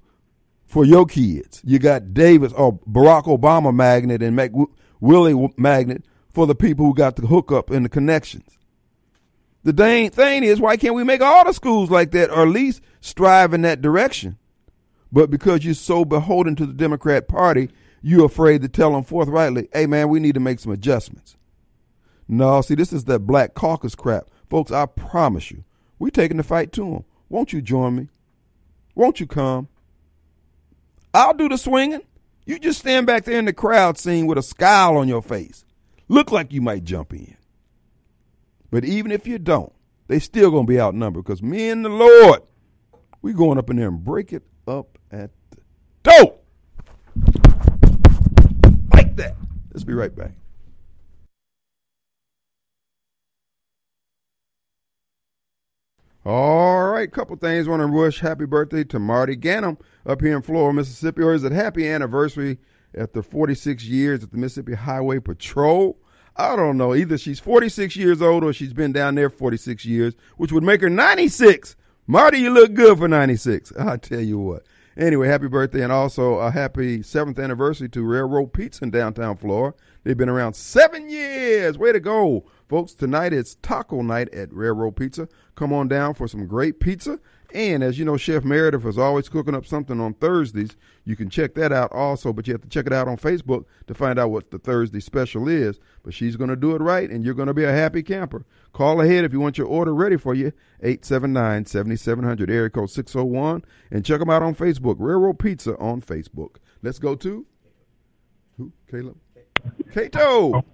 for your kids. You got Davis or Barack Obama magnet and Mac Willie magnet for the people who got the hookup and the connections. The dang thing is, why can't we make all the schools like that, or at least strive in that direction? But because you're so beholden to the Democrat Party, you're afraid to tell them forthrightly, hey man, we need to make some adjustments. No, see, this is that black caucus crap. Folks, I promise you, we're taking the fight to them. Won't you join me? Won't you come? I'll do the swinging. You just stand back there in the crowd scene with a scowl on your face. Look like you might jump in. But even if you don't, they still gonna be outnumbered because me and the Lord, we going up in there and break it up at the door. Like that. Let's be right back. All right, couple things. Want to wish happy birthday to Marty Gannum up here in Florence, Mississippi, or is it happy anniversary after 46 years at the Mississippi Highway Patrol? I don't know. Either she's 46 years old or she's been down there 46 years, which would make her 96. Marty, you look good for 96. I tell you what. Anyway, happy birthday and also a happy seventh anniversary to Railroad Pizza in downtown Florence. They've been around seven years. Way to go. Folks, tonight it's taco night at Railroad Pizza. Come on down for some great pizza. And as you know, Chef Meredith is always cooking up something on Thursdays. You can check that out also, but you have to check it out on Facebook to find out what the Thursday special is. But she's going to do it right, and you're going to be a happy camper. Call ahead if you want your order ready for you, 879-7700, area code 601, and check them out on Facebook, Railroad Pizza on Facebook. Let's go to, who, Caleb? Cato.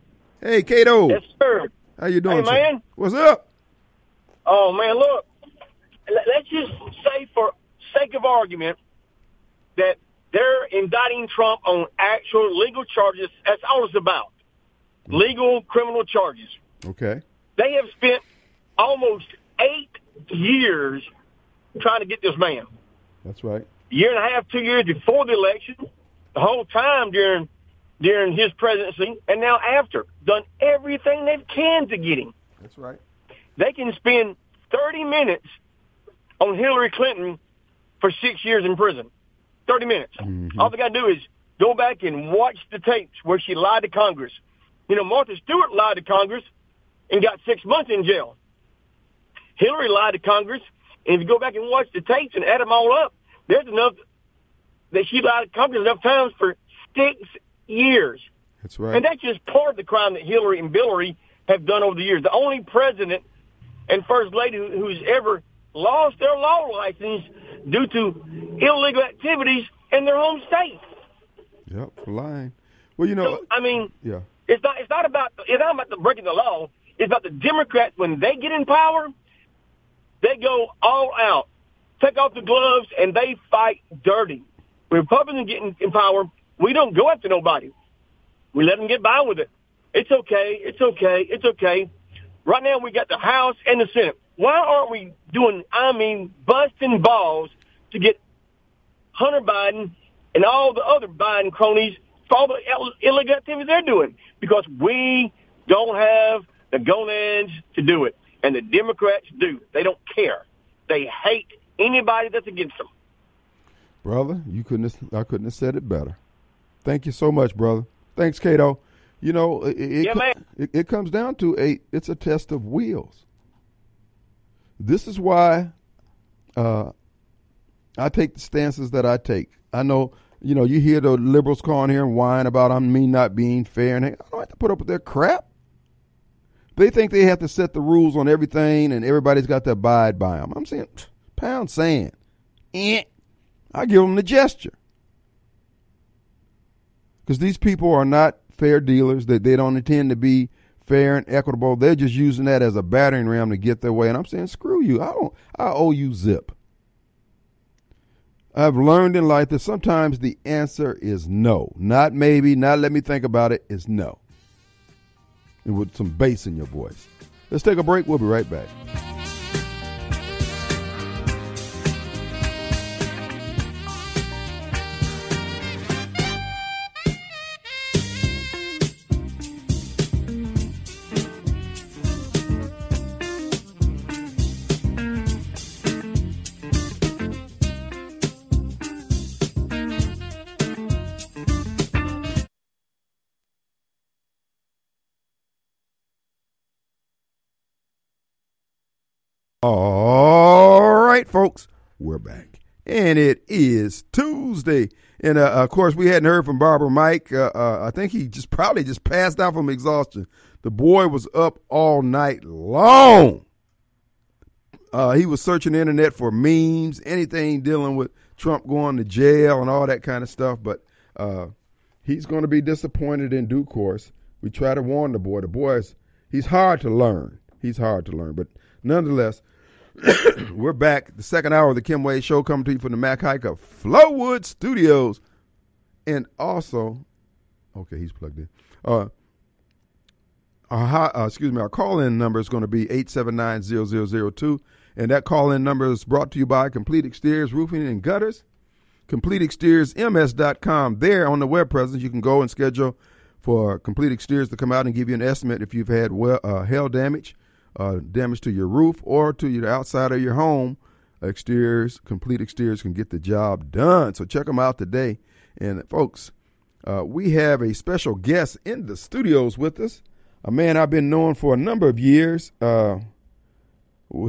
Hey, Cato. Yes, sir. How you doing, Hey, sir? man. What's up? Oh man, look. let- Let's just say, for sake of argument, that they're indicting Trump on actual legal charges. That's all it's about. Legal criminal charges. Okay. They have spent almost eight years trying to get this man. That's right. year and a half, two years before the election, the whole time during during his presidency, and now after, done everything they can to get him. That's right. They can spend 30 minutes on Hillary Clinton for six years in prison. 30 minutes. Mhm. All they got to do is go back and watch the tapes where she lied to Congress. You know, Martha Stewart lied to Congress and got six months in jail. Hillary lied to Congress, and if you go back and watch the tapes and add them all up, there's enough that she lied to Congress enough times for six years. That's right. And that's just part of the crime that Hillary and Billary have done over the years. The only president and first lady who's ever lost their law license due to illegal activities in their home state. yep, for lying. Well, you know, So, I mean, yeah. it's not. It's not about. It's not about the breaking the law. It's about the Democrats when they get in power, they go all out, take off the gloves, and they fight dirty. When Republicans get in, in power, we don't go after nobody. We let them get by with it. It's okay. It's okay. It's okay. Right now, we got the House and the Senate. Why aren't we doing? I mean, busting balls to get Hunter Biden and all the other Biden cronies for all the ill- illegal activities they're doing because we don't have the gonads to do it. And the Democrats do. They don't care. They hate anybody that's against them. Brother, you couldn't have, I couldn't have said it better. Thank you so much, brother. Thanks, Cato. You know, it, it, Yeah, it, it comes down to a it's a test of wills. This is why uh, I take the stances that I take. I know, you know, you hear the liberals calling here and whine about I'm me not being fair, and I don't have to put up with their crap. They think they have to set the rules on everything, and everybody's got to abide by them. I'm saying, pound sand. Eh. I give them the gesture. Because these people are not fair dealers. They, they don't intend to be fair and equitable. They're just using that as a battering ram to get their way. And I'm saying, screw you. I don't. I owe you zip. I've learned in life that sometimes the answer is no. Not maybe, not let me think about it, is no. And with some bass in your voice. Let's take a break. We'll be right back. All right, folks, we're back. And it is Tuesday. And uh, of course, we hadn't heard from Barber Mike. Uh, uh, I think he just probably just passed out from exhaustion. The boy was up all night long. Uh, he was searching the internet for memes, anything dealing with Trump going to jail and all that kind of stuff. But uh, he's going to be disappointed in due course. We try to warn the boy. The boy is he's hard to learn. He's hard to learn, but nonetheless, we're back. The second hour of the Kim Wade Show coming to you from the Mac Haik of Flowood Studios, and also, okay, he's plugged in. Uh, our, uh, excuse me, our call-in number is going to be 879-0002, and that call-in number is brought to you by Complete Exteriors Roofing and Gutters, CompleteExteriorsMS.com. There on the web presence, you can go and schedule for Complete Exteriors to come out and give you an estimate if you've had well, uh, hail damage, uh, damage to your roof or to the outside of your home. Exteriors, Complete Exteriors can get the job done. So check them out today. And folks, uh, we have a special guest in the studios with us, a man I've been knowing for a number of years. Uh,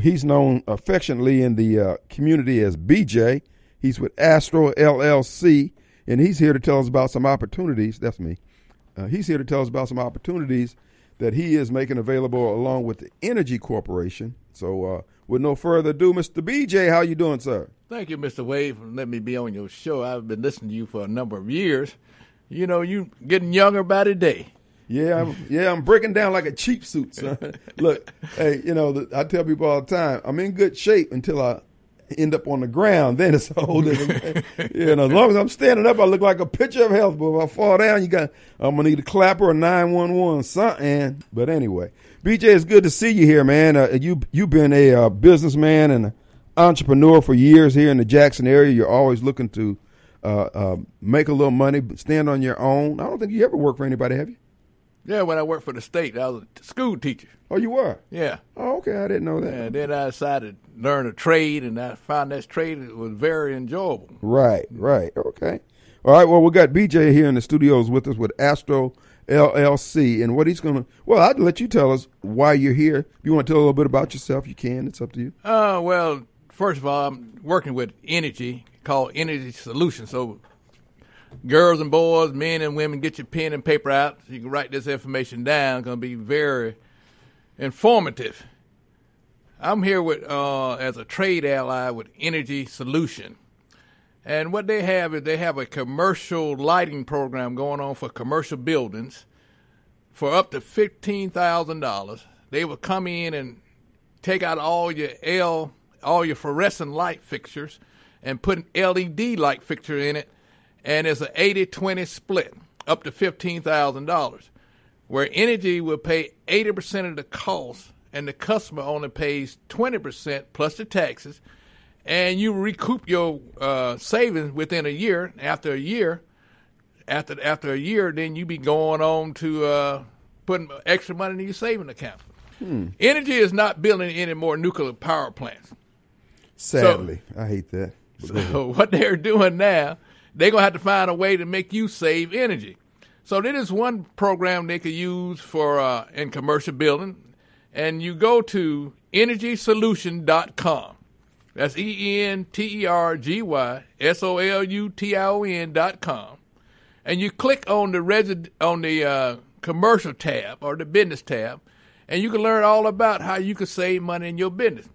he's known affectionately in the uh, community as BJ. He's with Astro LLC, and he's here to tell us about some opportunities. That's me. Uh, he's here to tell us about some opportunities that he is making available along with the Entergy Corporation. So, uh, with no further ado, Mr. BJ, how you doing, sir? Thank you, Mr. Wade, for letting me be on your show. I've been listening to you for a number of years. You know, you getting younger by the day. Yeah, I'm, yeah, I'm breaking down like a cheap suit, son. Look, hey, you know, I tell people all the time, I'm in good shape until I end up on the ground, then it's a whole different. you know, as long as I'm standing up, I look like a picture of health. But if I fall down, you got I'm gonna need a clapper or nine one one something. But anyway, BJ, it's good to see you here, man. Uh, you you've been a uh, businessman and an entrepreneur for years here in the Jackson area. You're always looking to uh, uh make a little money, stand on your own. I don't think you ever worked for anybody, have you? Yeah, when I worked for the state, I was a school teacher. Oh, you were? Yeah. Oh, okay. I didn't know that. And then I decided learn a trade, and I found that trade was very enjoyable. Right, right. Okay. All right. Well, we got BJ here in the studios with us with Astro LLC, and what he's going to. Well, I'd let you tell us why you're here. If you want to tell a little bit about yourself, you can. It's up to you. Uh, well, first of all, I'm working with Entergy called Entergy Solutions. So girls and boys, men and women, get your pen and paper out so you can write this information down. It's going to be very informative. I'm here with uh, as a trade ally with Entergy Solution. And what they have is they have a commercial lighting program going on for commercial buildings for up to $15,000. They will come in and take out all your L, all your fluorescent light fixtures and put an LED light fixture in it and it's an 80 20 split up to $15,000, where Entergy will pay 80% of the cost and the customer only pays 20% plus the taxes, and you recoup your uh, savings within a year. After a year, after after a year, then you be going on to uh, putting extra money in your saving account. Hmm. Entergy is not building any more nuclear power plants. Sadly, so, I hate that. So what they're doing now they're going to have to find a way to make you save energy. So there is one program they could use for uh, in commercial building. And you go to entergysolution.com. That's E N T E R G Y S O L U T I O N dot com, and you click on the resi- on the uh, commercial tab or the business tab, and you can learn all about how you can save money in your business.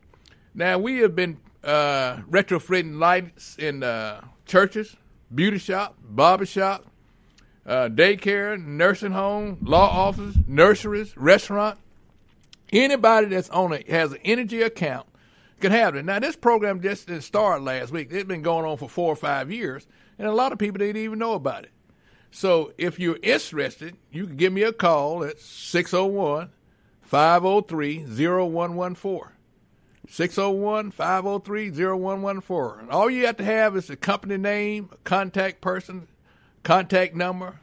Now we have been uh, retrofitting lights in uh, churches, beauty shop, barber shop, uh, daycare, nursing home, law office, nurseries, restaurant. Anybody that's on a has an energy account can have it. Now this program just didn't start last week. It's been going on for four or five years, and a lot of people didn't even know about it. So if you're interested, you can give me a call at 601 503 0114. 601 503 0114. All you have to have is a company name, a contact person, contact number,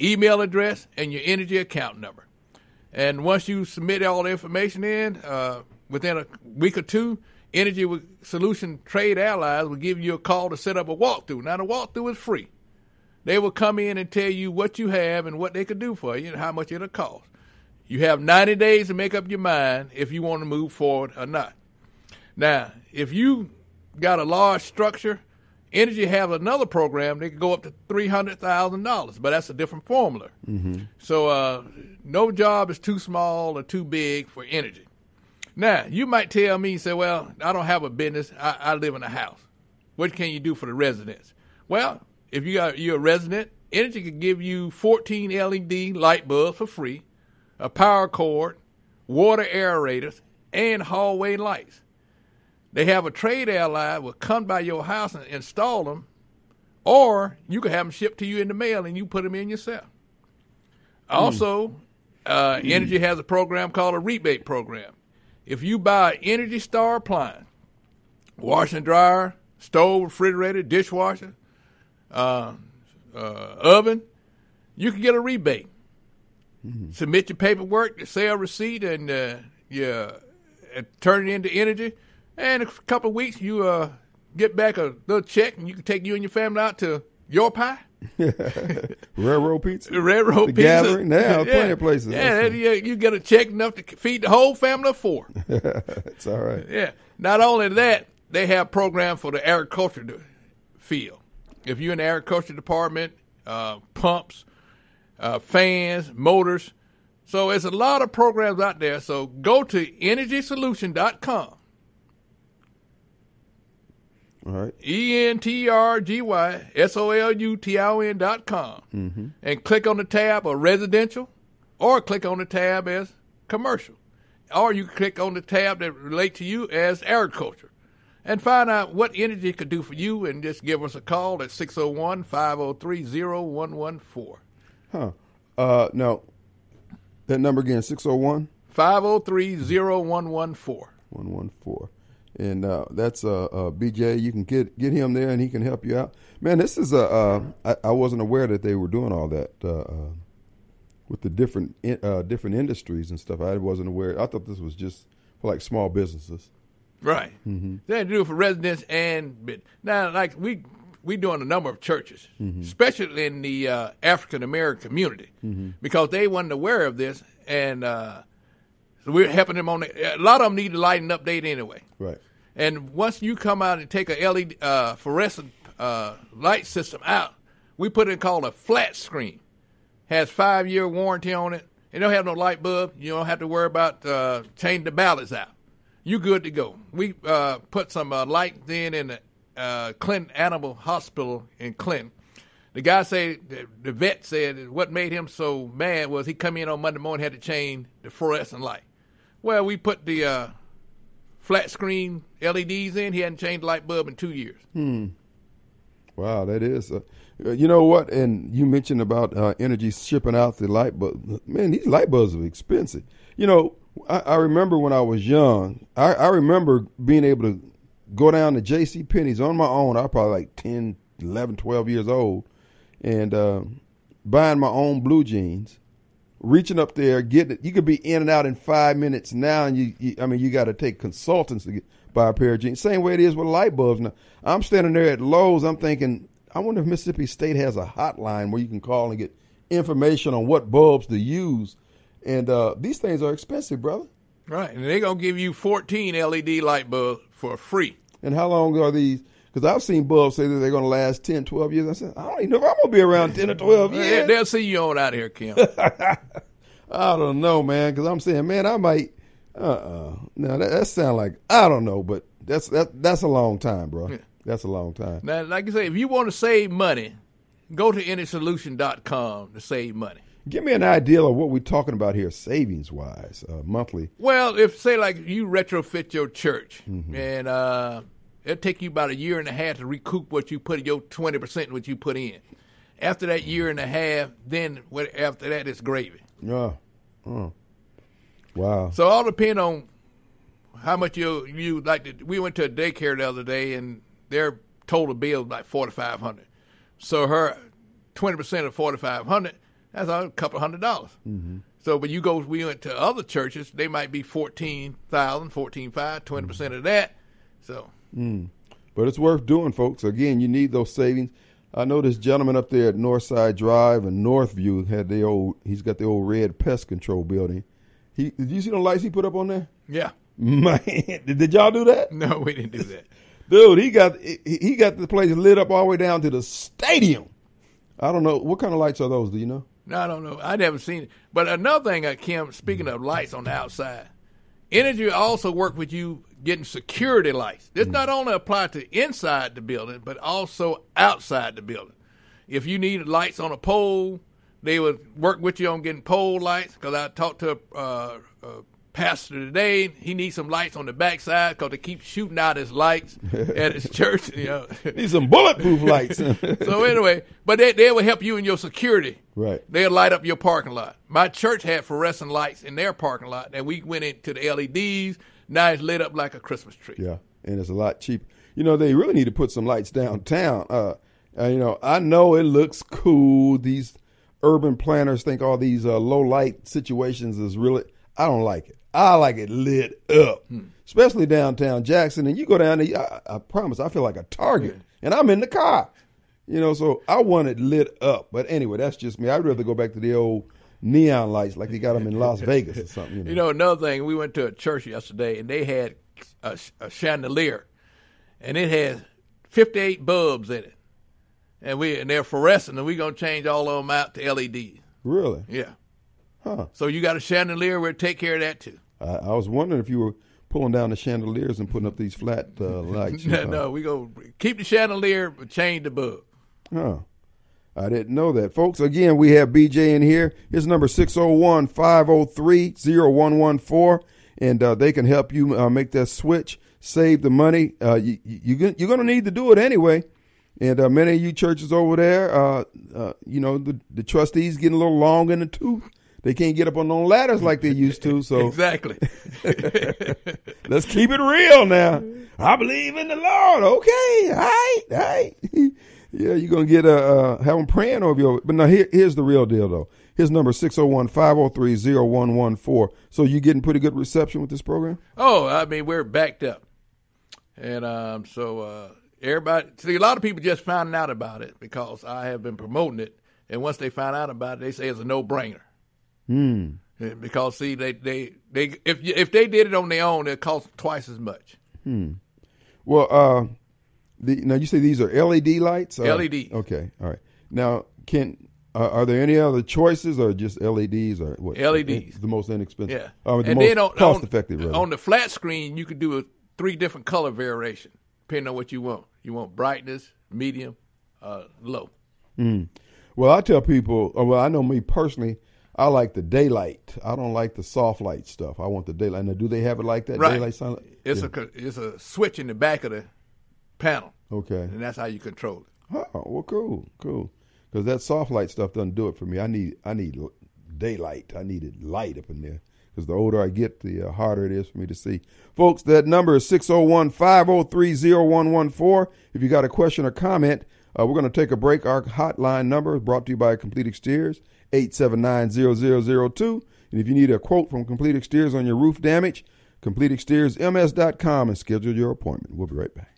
email address, and your energy account number. And once you submit all the information in, uh, within a week or two, Entergy Solution Trade Allies will give you a call to set up a walkthrough. Now, the walkthrough is free. They will come in and tell you what you have and what they could do for you and how much it'll cost. You have 90 days to make up your mind if you want to move forward or not. Now, if you got a large structure, Entergy have another program. They could go up to three hundred thousand dollars, but that's a different formula. Mm-hmm. So uh, no job is too small or too big for Entergy. Now you might tell me, say, "Well, I don't have a business. I, I live in a house. What can you do for the residents?" Well, if you got you're a resident, Entergy could give you 14 LED light bulbs for free, a power cord, water aerators, and hallway lights. They have a trade ally will come by your house and install them, or you can have them shipped to you in the mail and you put them in yourself. Also, uh, Entergy has a program called a rebate program. If you buy an Energy Star appliance, washing dryer, stove, refrigerator, dishwasher, uh, uh, oven, you can get a rebate. Submit your paperwork, your sale receipt, and uh, you uh, turn it into Entergy. And a couple of weeks, you uh, get back a little check, and you can take you and your family out to your pie. Railroad pizza. Railroad The pizza. gathering? Yeah, plenty of places. Yeah, you, you get a check enough to feed the whole family of four. it's all right. Yeah. Not only that, they have programs for the agriculture field. If you're in the agriculture department, uh, pumps, uh, fans, motors. So there's a lot of programs out there. So go to entergysolution.com. All right. E N T R G Y S O L U T I O N dot com and click on the tab of residential or click on the tab as commercial. Or you can click on the tab that relate to you as agriculture and find out what Entergy could do for you and just give us a call at 601 503 0114. Huh. Uh, now, that number again, 601 503 0114. 114. And uh, that's uh, uh, BJ. You can get get him there, and he can help you out. Man, this is a. Uh, I, I wasn't aware that they were doing all that uh, uh, with the different in- uh, different industries and stuff. I wasn't aware. I thought this was just for like small businesses. Right. They do it for residents and now like we we doing a number of churches, especially in the uh, African American community, because they wasn't aware of this, and uh, so we're helping them on. The, a lot of them need to lighten update anyway. Right. And once you come out and take a LED uh, fluorescent uh, light system out, we put in called a flat screen. Has five year warranty on it. It don't have no light bulb. You don't have to worry about uh, changing the ballasts out. You good to go. We uh, put some uh, lights in in the uh, Clinton Animal Hospital in Clinton. The guy said the, the vet said what made him so mad was he come in on Monday morning had to change the fluorescent light. Well, we put the uh, flat screen LEDs in. He hadn't changed light bulb in two years. Hmm. Wow, that is. Uh, uh, you know what? And you mentioned about uh, Entergy shipping out the light bulb. Man, these light bulbs are expensive. You know, I, I remember when I was young. I, I remember being able to go down to J.C. Penney's on my own. I was probably like 10, 11, 12 years old, and uh, buying my own blue jeans. Reaching up there, getting it. You could be in and out in five minutes now, and you, you I mean, you got to take consultants to get, buy a pair of jeans. Same way it is with light bulbs. Now, I'm standing there at Lowe's. I'm thinking, I wonder if Mississippi State has a hotline where you can call and get information on what bulbs to use. And uh, these things are expensive, brother. Right, and they're gonna give you 14 LED light bulbs for free. And how long are these? Because I've seen bulbs say that they're going to last 10, 12 years. I said, I don't even know if I'm going to be around 10 or 12 They- years. They'll see you on out here, Kim. I don't know, man. Because I'm saying, man, I might. Uh, uh Now that, that sounds like I don't know, but that's that that's a long time, bro. That's a long time. now, like you say, if you want to save money, go to EntergySolution.com to save money. Give me an idea of what we're talking about here, savings wise, uh, monthly. Well, if say like you retrofit your church, Mm-hmm. and uh, it'll take you about a year and a half to recoup what you put your twenty percent what you put in. After that year and a half, then what? After that, it's gravy. Yeah. Oh. Wow. So all depend on how much you you like. To, we went to a daycare the other day, and their total bill was like forty five hundred. So her twenty percent of forty five hundred, that's a couple hundred dollars. Mm-hmm. So, but you go, we went to other churches, they might be fourteen thousand, fourteen five, twenty percent of that. So But it's worth doing, folks. Again, you need those savings. I know this gentleman up there at Northside Drive and Northview had the old. He's got the old red pest control building. He did you see the lights he put up on there? yeah, Man, did y'all do that? No, we didn't do that. Dude, he got he he got the place lit up all the way down to the stadium. I don't know what kind of lights are those. Do you know? No, I don't know. I never seen it. But another thing, uh, Kim, speaking of lights on the outside, Entergy also work with you getting security lights. This not only apply to inside the building, but also outside the building. If you need lights on a pole, they would work with you on getting pole lights. Because I talked to a, uh, a pastor today. He needs some lights on the backside because they keep shooting out his lights at his church. You know. Need some bulletproof lights. so anyway, but they, they will help you in your security. Right. They'll light up your parking lot. My church had fluorescent lights in their parking lot, and we went into the LEDs. Now it's lit up like a Christmas tree. Yeah, and it's a lot cheaper. You know, they really need to put some lights downtown. Uh, uh, you know, I know it looks cool. These urban planners think all these uh, low light situations is really. I don't like it. I like it lit up, hmm. especially downtown Jackson. And you go down there, I, I promise, I feel like a target, and I'm in the car. You know, so I want it lit up. But anyway, that's just me. I'd rather go back to the old neon lights like they got them in Las Vegas or something. You know, You know, another thing, we went to a church yesterday, and they had a, a chandelier, and it had 58 bulbs in it. And we and they're fluorescent, and we're going to change all of them out to LED. really? Yeah. Huh. So you got a chandelier, we'll take care of that too. I, I was wondering if you were pulling down the chandeliers and putting up these flat uh, lights. No, no, we go keep the chandelier, but change the bulb. Huh. I didn't know that. Folks, again, we have BJ in here. His number 601 503 0114, and uh, they can help you uh, make that switch, save the money. Uh, you, you, you're going to need to do it anyway. And uh, many of you churches over there, uh, uh, you know, the, the trustees getting a little long in the tooth. They can't get up on those ladders like they used to. So Exactly. Let's keep it real now. I believe in the Lord. Okay, all right, all right. yeah, you're gonna get a uh, have them praying over you. But now here, here's the real deal though. His number 601-503-0114. So you getting pretty good reception with this program? oh, I mean, we're backed up, and um, so uh, everybody. See, a lot of people just finding out about it because I have been promoting it, and once they find out about it, they say it's a no-brainer. Hmm. Uh, Because see, they they they if if they did it on their own, it cost twice as much. Hmm. Well, uh, the, now you say these are LED lights. Uh, LEDs. Okay, all right. Now, can uh, are there any other choices or just LEDs or what? LEDs. the most inexpensive. Yeah, uh, the and most then on, cost on- effective. rather. on the flat screen, you could do a three different color variation depending on what you want. You want brightness, medium, uh, low. Well, I tell people, uh, well, I know me personally, I like the daylight. I don't like the soft light stuff. I want the daylight. Now, do they have it like that? Right. Daylight, sunlight? It's Yeah. a it's a switch in the back of the panel, Okay. and that's how you control it. Oh, well, cool, cool. Because that soft light stuff doesn't do it for me. I need, I need daylight. I need it light up in there. Because the older I get, the uh, harder it is for me to see. Folks, that number is 601 503 0114. If you got a question or comment, uh, we're going to take a break. Our hotline number is brought to you by Complete Exteriors, 879-0002. And if you need a quote from Complete Exteriors on your roof damage, CompleteExteriorsMS.com and schedule your appointment. We'll be right back.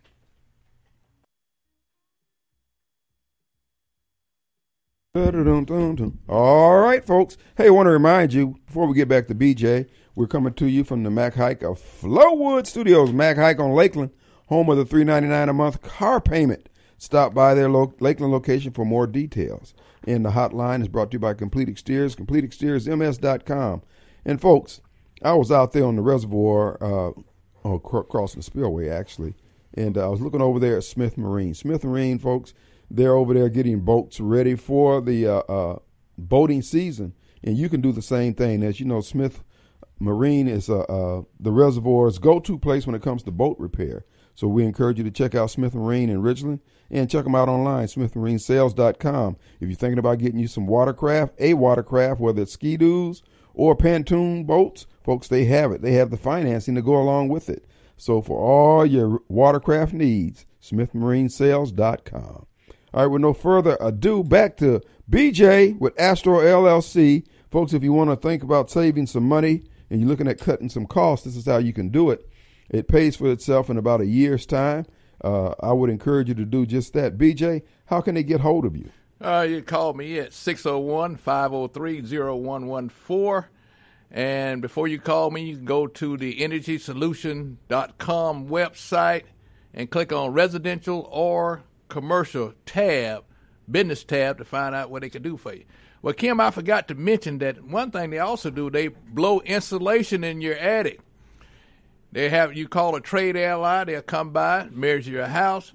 All right, folks. Hey, I want to remind you before we get back to BJ, we're coming to you from the Mac Haik of Flowood Studios. Mac Haik on Lakeland, home of the three ninety nine a month car payment. Stop by their lo- Lakeland location for more details. And the hotline is brought to you by Complete Exteriors, CompleteExteriorsMS.com. And folks, I was out there on the reservoir, uh, oh, cr- crossing the spillway actually, and uh, I was looking over there at Smith Marine. Smith Marine, folks, they're over there getting boats ready for the uh, uh, boating season, and you can do the same thing. As you know, Smith Marine is uh, uh, the reservoir's go-to place when it comes to boat repair. So we encourage you to check out Smith Marine in Ridgeland and check them out online, smithmarinesales.com. If you're thinking about getting you some watercraft, a watercraft, whether it's ski-doos or pontoon boats, folks, they have it. They have the financing to go along with it. So for all your watercraft needs, smithmarinesales.com. All right, with no further ado, back to BJ with Astro LLC. Folks, if you want to think about saving some money and you're looking at cutting some costs, this is how you can do it. It pays for itself in about a year's time. Uh, I would encourage you to do just that. BJ, how can they get hold of you? Uh, you call me at 601 503 0114. And before you call me, you can go to the entergysolution.com website and click on residential or commercial tab, business tab, to find out what they can do for you. Well, Kim, I forgot to mention that one thing they also do, they blow insulation in your attic. They have you call a trade ally, they'll come by, measure your house.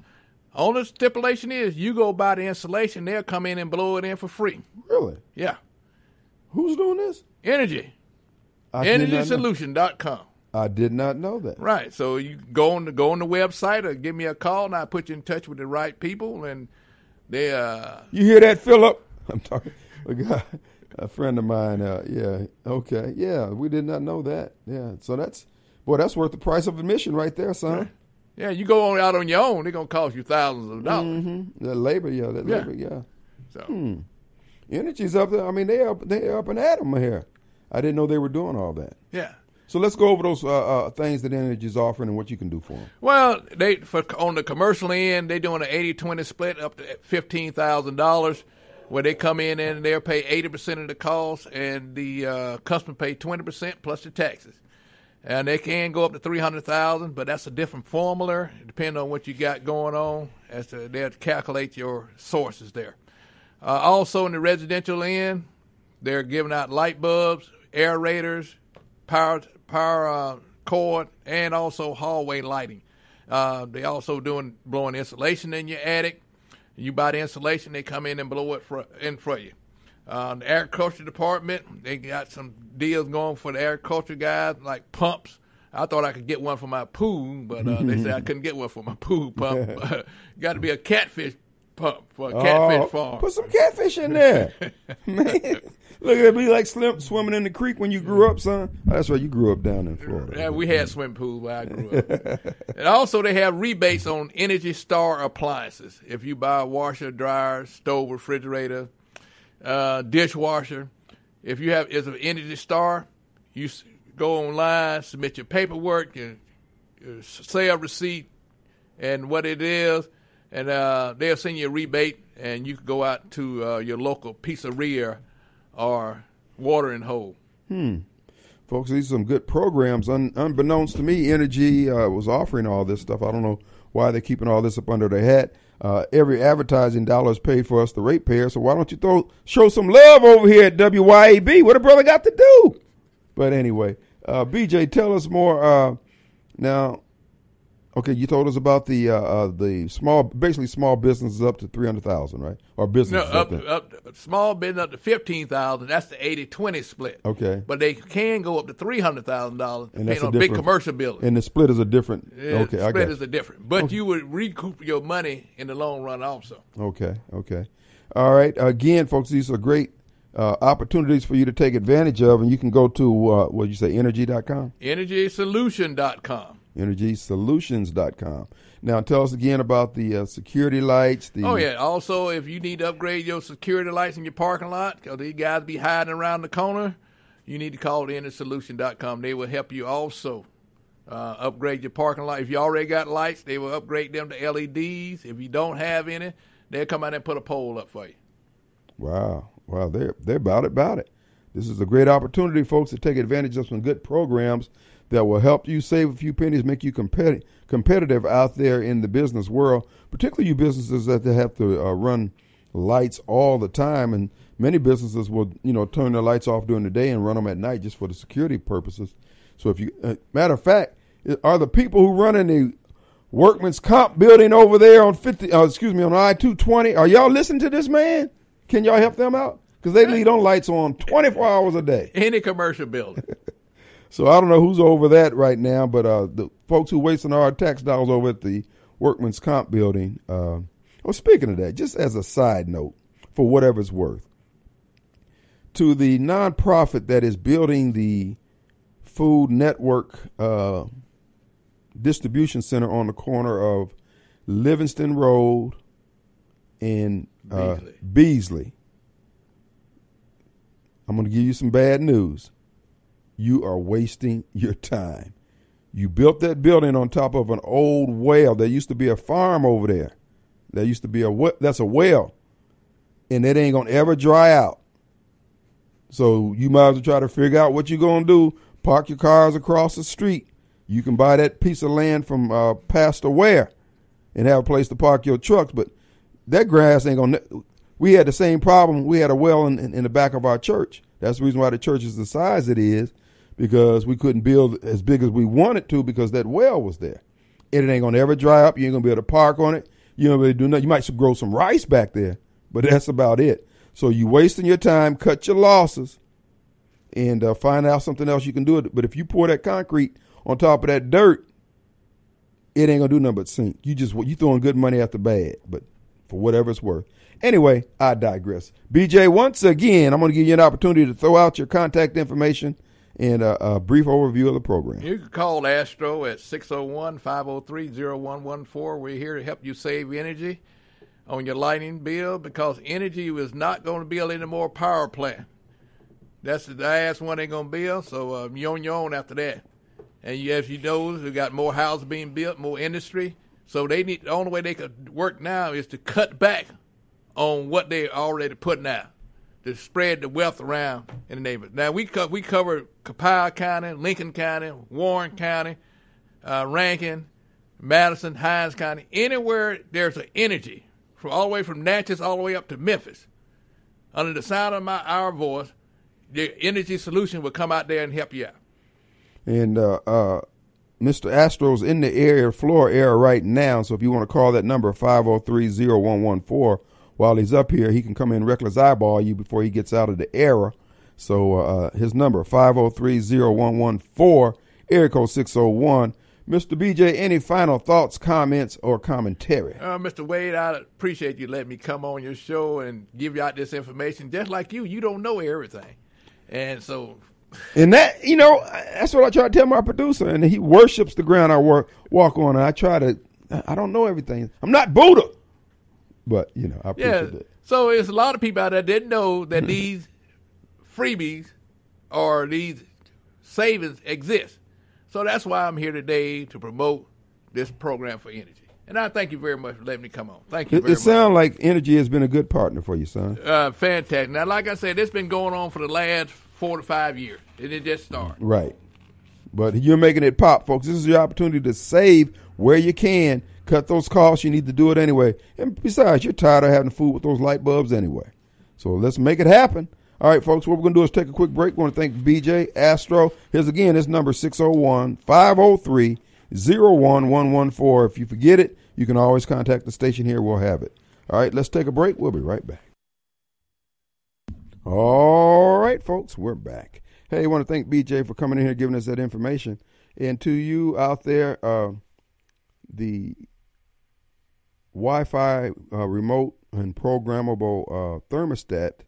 Only stipulation is you go buy the insulation, they'll come in and blow it in for free. Really? Yeah. Who's doing this? Entergy. I did not EntergySolution.com. I did not know that. Right. So you go on the go on the website or give me a call and I put you in touch with the right people and they uh You hear that, Philip? I'm talking. A guy, a friend of mine. Uh, yeah. Okay. Yeah. We did not know that. Yeah. So that's boy. That's worth the price of admission right there, son. yeah, you go on out on your own, they're gonna cost you thousands of dollars. Mm-hmm. That labor. Yeah. That Yeah. labor. Yeah. So Entergy's up there. I mean, they up. They up and at 'em here. I didn't know they were doing all that. yeah. So let's go over those uh, uh, things that Entergy's offering and what you can do for them. Well, they for on the commercial end, they're doing an 80-20 split up to fifteen thousand dollars, where they come in and they'll pay eighty percent of the cost, and the uh, customer pay twenty percent plus the taxes. And they can go up to three hundred thousand, but that's a different formula, depending on what you got going on. As to they'll calculate your sources there. Uh, also, in the residential end, they're giving out light bulbs, aerators, power power uh, cord, and also hallway lighting. Uh, they also doing blowing insulation in your attic. You buy the insulation, they come in and blow it for, in for you. Uh, the agriculture department, they got some deals going for the agriculture guys, like pumps. I thought I could get one for my pool, but uh, they said I couldn't get one for my pool pump. got to be a catfish pump for a catfish Oh, farm. Put some catfish in there, man. Look, it'd be like slim, swimming in the creek when you grew up, son. Oh, that's right, you grew up down in Florida. Yeah, we had swimming pools where I grew up. and also, they have rebates on Energy Star appliances. If you buy a washer, dryer, stove, refrigerator, uh, dishwasher, if you have is an Energy Star, you go online, submit your paperwork, your, your sale receipt, and what it is, and uh, they'll send you a rebate, and you can go out to uh, your local pizzeria or watering hole. Hmm. Folks, these are some good programs. Un, unbeknownst to me, Entergy uh, was offering all this stuff. I don't know why they're keeping all this up under their hat. Uh, every advertising dollar is paid for us, the ratepayer. So why don't you throw show some love over here at WYAB? What a brother got to do? But anyway, uh, BJ, tell us more. Uh, now, okay, you told us about the uh, uh, the small, basically small businesses up to three hundred thousand, right? Or business. No, up, there. up small business up to fifteen thousand. That's the 80-20 split. Okay. but they can go up to three hundred thousand dollars And depending that's a on big commercial building. and the split is a different. Yeah, okay, I split is a different, but you would recoup your money in the long run also. Okay, okay. All right. Again, folks, these are great uh, opportunities for you to take advantage of, and you can go to, uh, what did you say, entergy.com? EntergySolution.com. EntergySolutions.com. Now, tell us again about the uh, security lights. The, Oh yeah. Also, if you need to upgrade your security lights in your parking lot, because these guys be hiding around the corner, you need to call EntergySolution.com. They will help you also. Uh, upgrade your parking lot. If you already got lights, they will upgrade them to LEDs. If you don't have any, they'll come out and put a pole up for you. Wow. Wow. They're, they're about it, about it. This is a great opportunity, folks, to take advantage of some good programs that will help you save a few pennies, make you competi- competitive out there in the business world, particularly you businesses that have to uh, run lights all the time. And many businesses will, you know, turn their lights off during the day and run them at night just for the security purposes. So if you, uh, matter of fact, are the people who run in the Workman's Comp building over there on 50, uh, excuse me, on I-220, are y'all listening to this man? Can y'all help them out? Because they leave on lights on 24 hours a day. Any commercial building. So I don't know who's over that right now, but uh, the folks who wasting our tax dollars over at the Workman's Comp building. Uh, well, speaking of that, just as a side note, for whatever it's worth, to the nonprofit that is building the Food Network uh, distribution center on the corner of Livingston Road and uh, Beasley. Beasley. I'm going to give you some bad news. You are wasting your time. You built that building on top of an old well. There used to be a farm over there. There used to be a we- that's a well, and it ain't gonna ever dry out. So you might as well try to figure out what you're going to do. Park your cars across the street. You can buy that piece of land from uh, Pastor Ware and have a place to park your trucks. But that grass ain't going to. We had the same problem. We had a well in, in, in the back of our church. That's the reason why the church is the size it is because we couldn't build as big as we wanted to because that well was there. It ain't going to ever dry up. You ain't going to be able to park on it. You don't really do nothing. You might grow some rice back there, but that's about it. So you wasting your time, cut your losses, and uh, find out something else you can do it. But if you pour that concrete on top of that dirt, it ain't gonna do nothing but sink. You just you throwing good money after bad, but for whatever it's worth. Anyway, I digress. BJ, once again, I'm gonna give you an opportunity to throw out your contact information and a, a brief overview of the program. You can call Astro at 601-503-0114. We're here to help you save energy on your lighting bill because Entergy is not going to build any more power plant. That's the last one they're going to build, so um, you're on your own after that. And you, as you know, we got more houses being built, more industry. So they need the only way they could work now is to cut back on what they're already putting out to spread the wealth around in the neighborhood. Now we co- we cover Copiah County, Lincoln County, Warren County, uh, Rankin, Madison, Hinds County, anywhere there's an Entergy from all the way from Natchez all the way up to Memphis. Under the sound of my our voice, the Entergy Solution will come out there and help you out. And uh, uh, Mr. Astro's in the area, floor area right now. So if you want to call that number, 503-0114, while he's up here, he can come in reckless eyeball you before he gets out of the era. So uh, his number, 503-0114, area code 601. Mr. BJ, any final thoughts, comments, or commentary? Uh, Mr. Wade, I appreciate you letting me come on your show and give you out this information. Just like you, you don't know everything. And so. And that, you know, that's what I try to tell my producer. And he worships the ground I work, walk on. And I try to, I don't know everything. I'm not Buddha. But, you know, I appreciate yeah. it. So it's a lot of people out there that didn't know that these freebies or these savings exist. So that's why I'm here today to promote this program for Entergy. And I thank you very much for letting me come on. Thank you It, it sounds like Entergy has been a good partner for you, son. Uh, fantastic. Now, like I said, it's been going on for the last four to five years. It didn't just start. Right. But you're making it pop, folks. This is your opportunity to save where you can. Cut those costs. You need to do it anyway. And besides, you're tired of having food with those light bulbs anyway. So let's make it happen. All right, folks, what we're going to do is take a quick break. We want to thank BJ, Astro. Here's again, this number 601 503 01114. If you forget it, you can always contact the station here. We'll have it. All right, let's take a break. We'll be right back. All right, folks, we're back. Hey, I want to thank BJ for coming in here giving us that information. And to you out there, uh, the Wi Fi uh, remote and programmable uh, thermostat,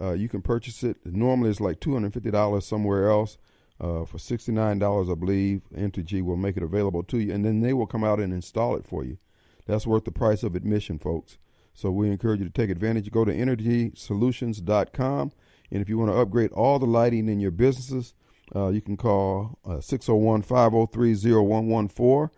uh, you can purchase it. Normally it's like $250 somewhere else. Uh, for $69, I believe, Entergy will make it available to you, and then they will come out and install it for you. That's worth the price of admission, folks. So we encourage you to take advantage. Go to EntergySolutions.com. And if you want to upgrade all the lighting in your businesses, uh, you can call 601 503 0114.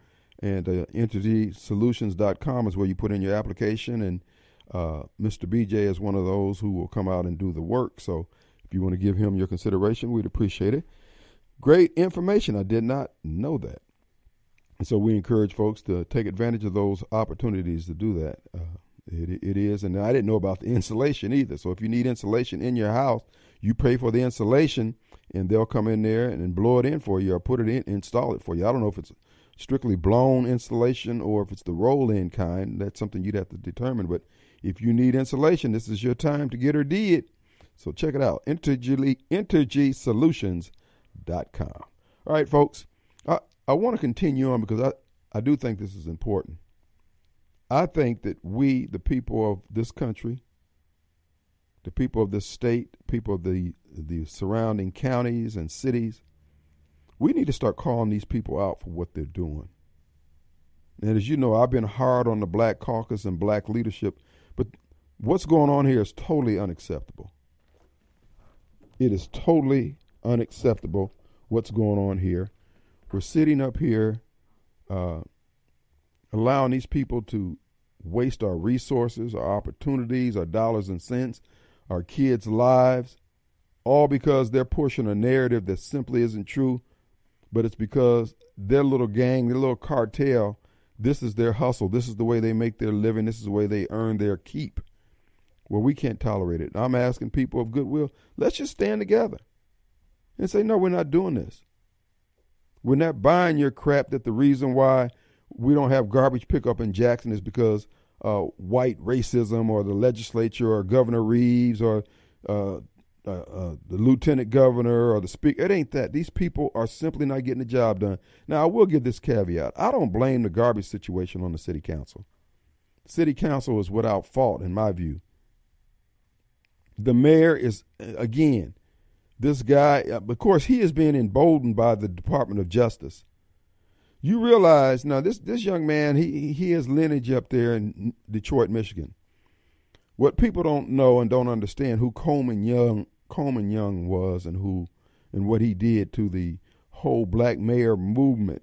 And uh, EntergySolutions.com is where you put in your application. And uh, Mr. BJ is one of those who will come out and do the work. So if you want to give him your consideration, we'd appreciate it. Great information. I did not know that. And so we encourage folks to take advantage of those opportunities to do that. Uh, it, it is, and I didn't know about the insulation either. So if you need insulation in your house, you pay for the insulation, and they'll come in there and blow it in for you or put it in, install it for you. I don't know if it's strictly blown insulation or if it's the roll-in kind. That's something you'd have to determine. But if you need insulation, this is your time to get her did. So check it out, Entergy. All right, folks. I, I want to continue on because I, I do think this is important. I think that we, the people of this country, the people of this state, people of the the surrounding counties and cities, we need to start calling these people out for what they're doing. And as you know, I've been hard on the black caucus and black leadership, but what's going on here is totally unacceptable. It is totally unacceptable what's going on here. We're sitting up here uh, allowing these people to waste our resources, our opportunities, our dollars and cents, our kids' lives. all because they're pushing a narrative that simply isn't true, but it's because their little gang, their little cartel, this is their hustle. This is the way they make their living. This is the way they earn their keep. Well, we can't tolerate it. I'm asking people of goodwill, let's just stand together and say, no, we're not doing this. We're not buying your crap that the reason why we don't have garbage pickup in Jackson is because uh, white racism or the legislature or Governor Reeves or uh, uh, uh, the lieutenant governor or the speaker. It ain't that. These people are simply not getting the job done. Now, I will give this caveat. I don't blame the garbage situation on the city council. City council is without fault, in my view. The mayor is, again, this guy, uh, of course, he is being emboldened by the Department of Justice. You realize now this this young man he he has lineage up there in Detroit, Michigan. What people don't know and don't understand who Coleman Young Coleman Young was and who and what he did to the whole black mayor movement.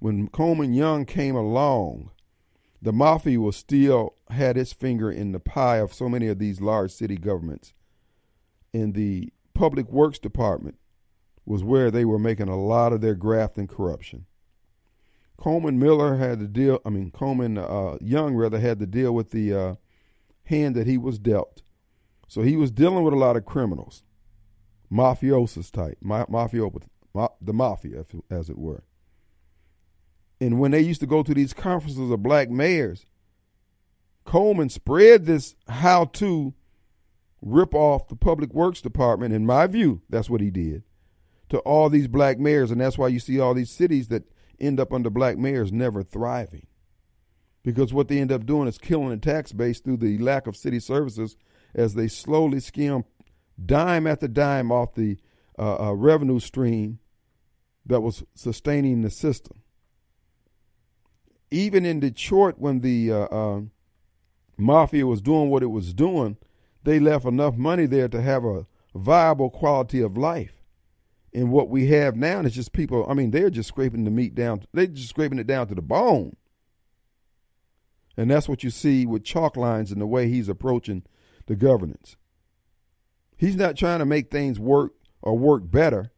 When Coleman Young came along, the mafia was still had its finger in the pie of so many of these large city governments. In the public works department was where they were making a lot of their graft and corruption. Coleman Miller had to deal. I mean, Coleman uh, Young rather had to deal with the uh, hand that he was dealt. So he was dealing with a lot of criminals, mafiosos type, ma- ma- the mafia, as it were. And when they used to go to these conferences of black mayors, Coleman spread this how to rip off the public works department. In my view, that's what he did to all these black mayors, and that's why you see all these cities that end up under black mayors never thriving. Because what they end up doing is killing the tax base through the lack of city services as they slowly skim dime after dime off the uh, uh, revenue stream that was sustaining the system. Even in Detroit, when the uh, uh mafia was doing what it was doing, they left enough money there to have a viable quality of life. And what we have now is just people, I mean, they're just scraping the meat down, they're just scraping it down to the bone. And that's what you see with chalk lines and the way he's approaching the governance. He's not trying to make things work or work better.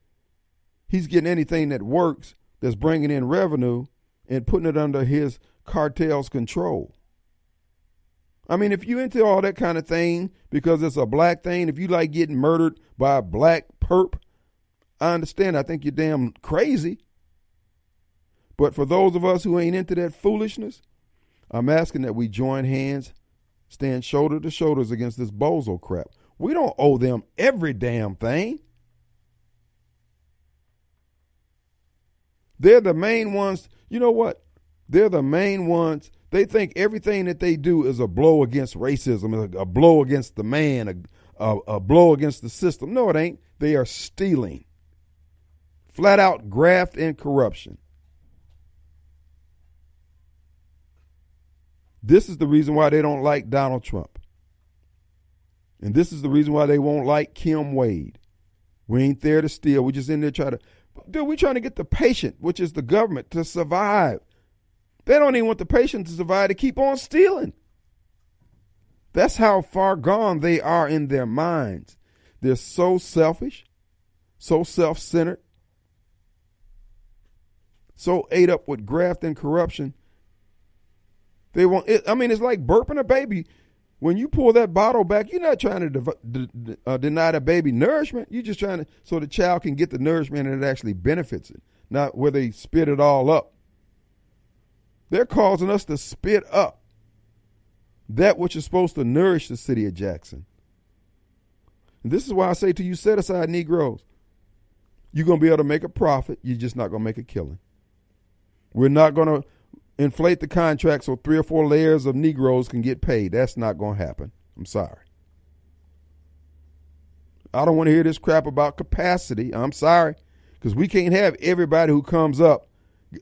He's getting anything that works that's bringing in revenue and putting it under his cartel's control. I mean, if you into all that kind of thing because it's a black thing, if you like getting murdered by a black perp, I understand. I think you're damn crazy. But for those of us who ain't into that foolishness, I'm asking that we join hands, stand shoulder to shoulders against this bozo crap. We don't owe them every damn thing. They're the main ones. You know what? They're the main ones. They think everything that they do is a blow against racism, a, blow against the man, a, a, a blow against the system. No, it ain't. They are stealing. Flat out graft and corruption. This is the reason why they don't like Donald Trump. And this is the reason why they won't like Kim Wade. We ain't there to steal. We just in there trying to, dude, we trying to get the patient, which is the government, to survive. They don't even want the patient to survive to keep on stealing. That's how far gone they are in their minds. They're so selfish, so self centered, so ate up with graft and corruption. They want. It, I mean, it's like burping a baby. When you pull that bottle back, you're not trying to de- uh, deny the baby nourishment. You're just trying to so the child can get the nourishment and it actually benefits it, not where they spit it all up. They're causing us to spit up that which is supposed to nourish the city of Jackson. And this is why I say to you, set aside Negroes. You're going to be able to make a profit. You're just not going to make a killing. We're not going to inflate the contract so three or four layers of Negroes can get paid. That's not going to happen. I'm sorry. I don't want to hear this crap about capacity. I'm sorry. Because we can't have everybody who comes up,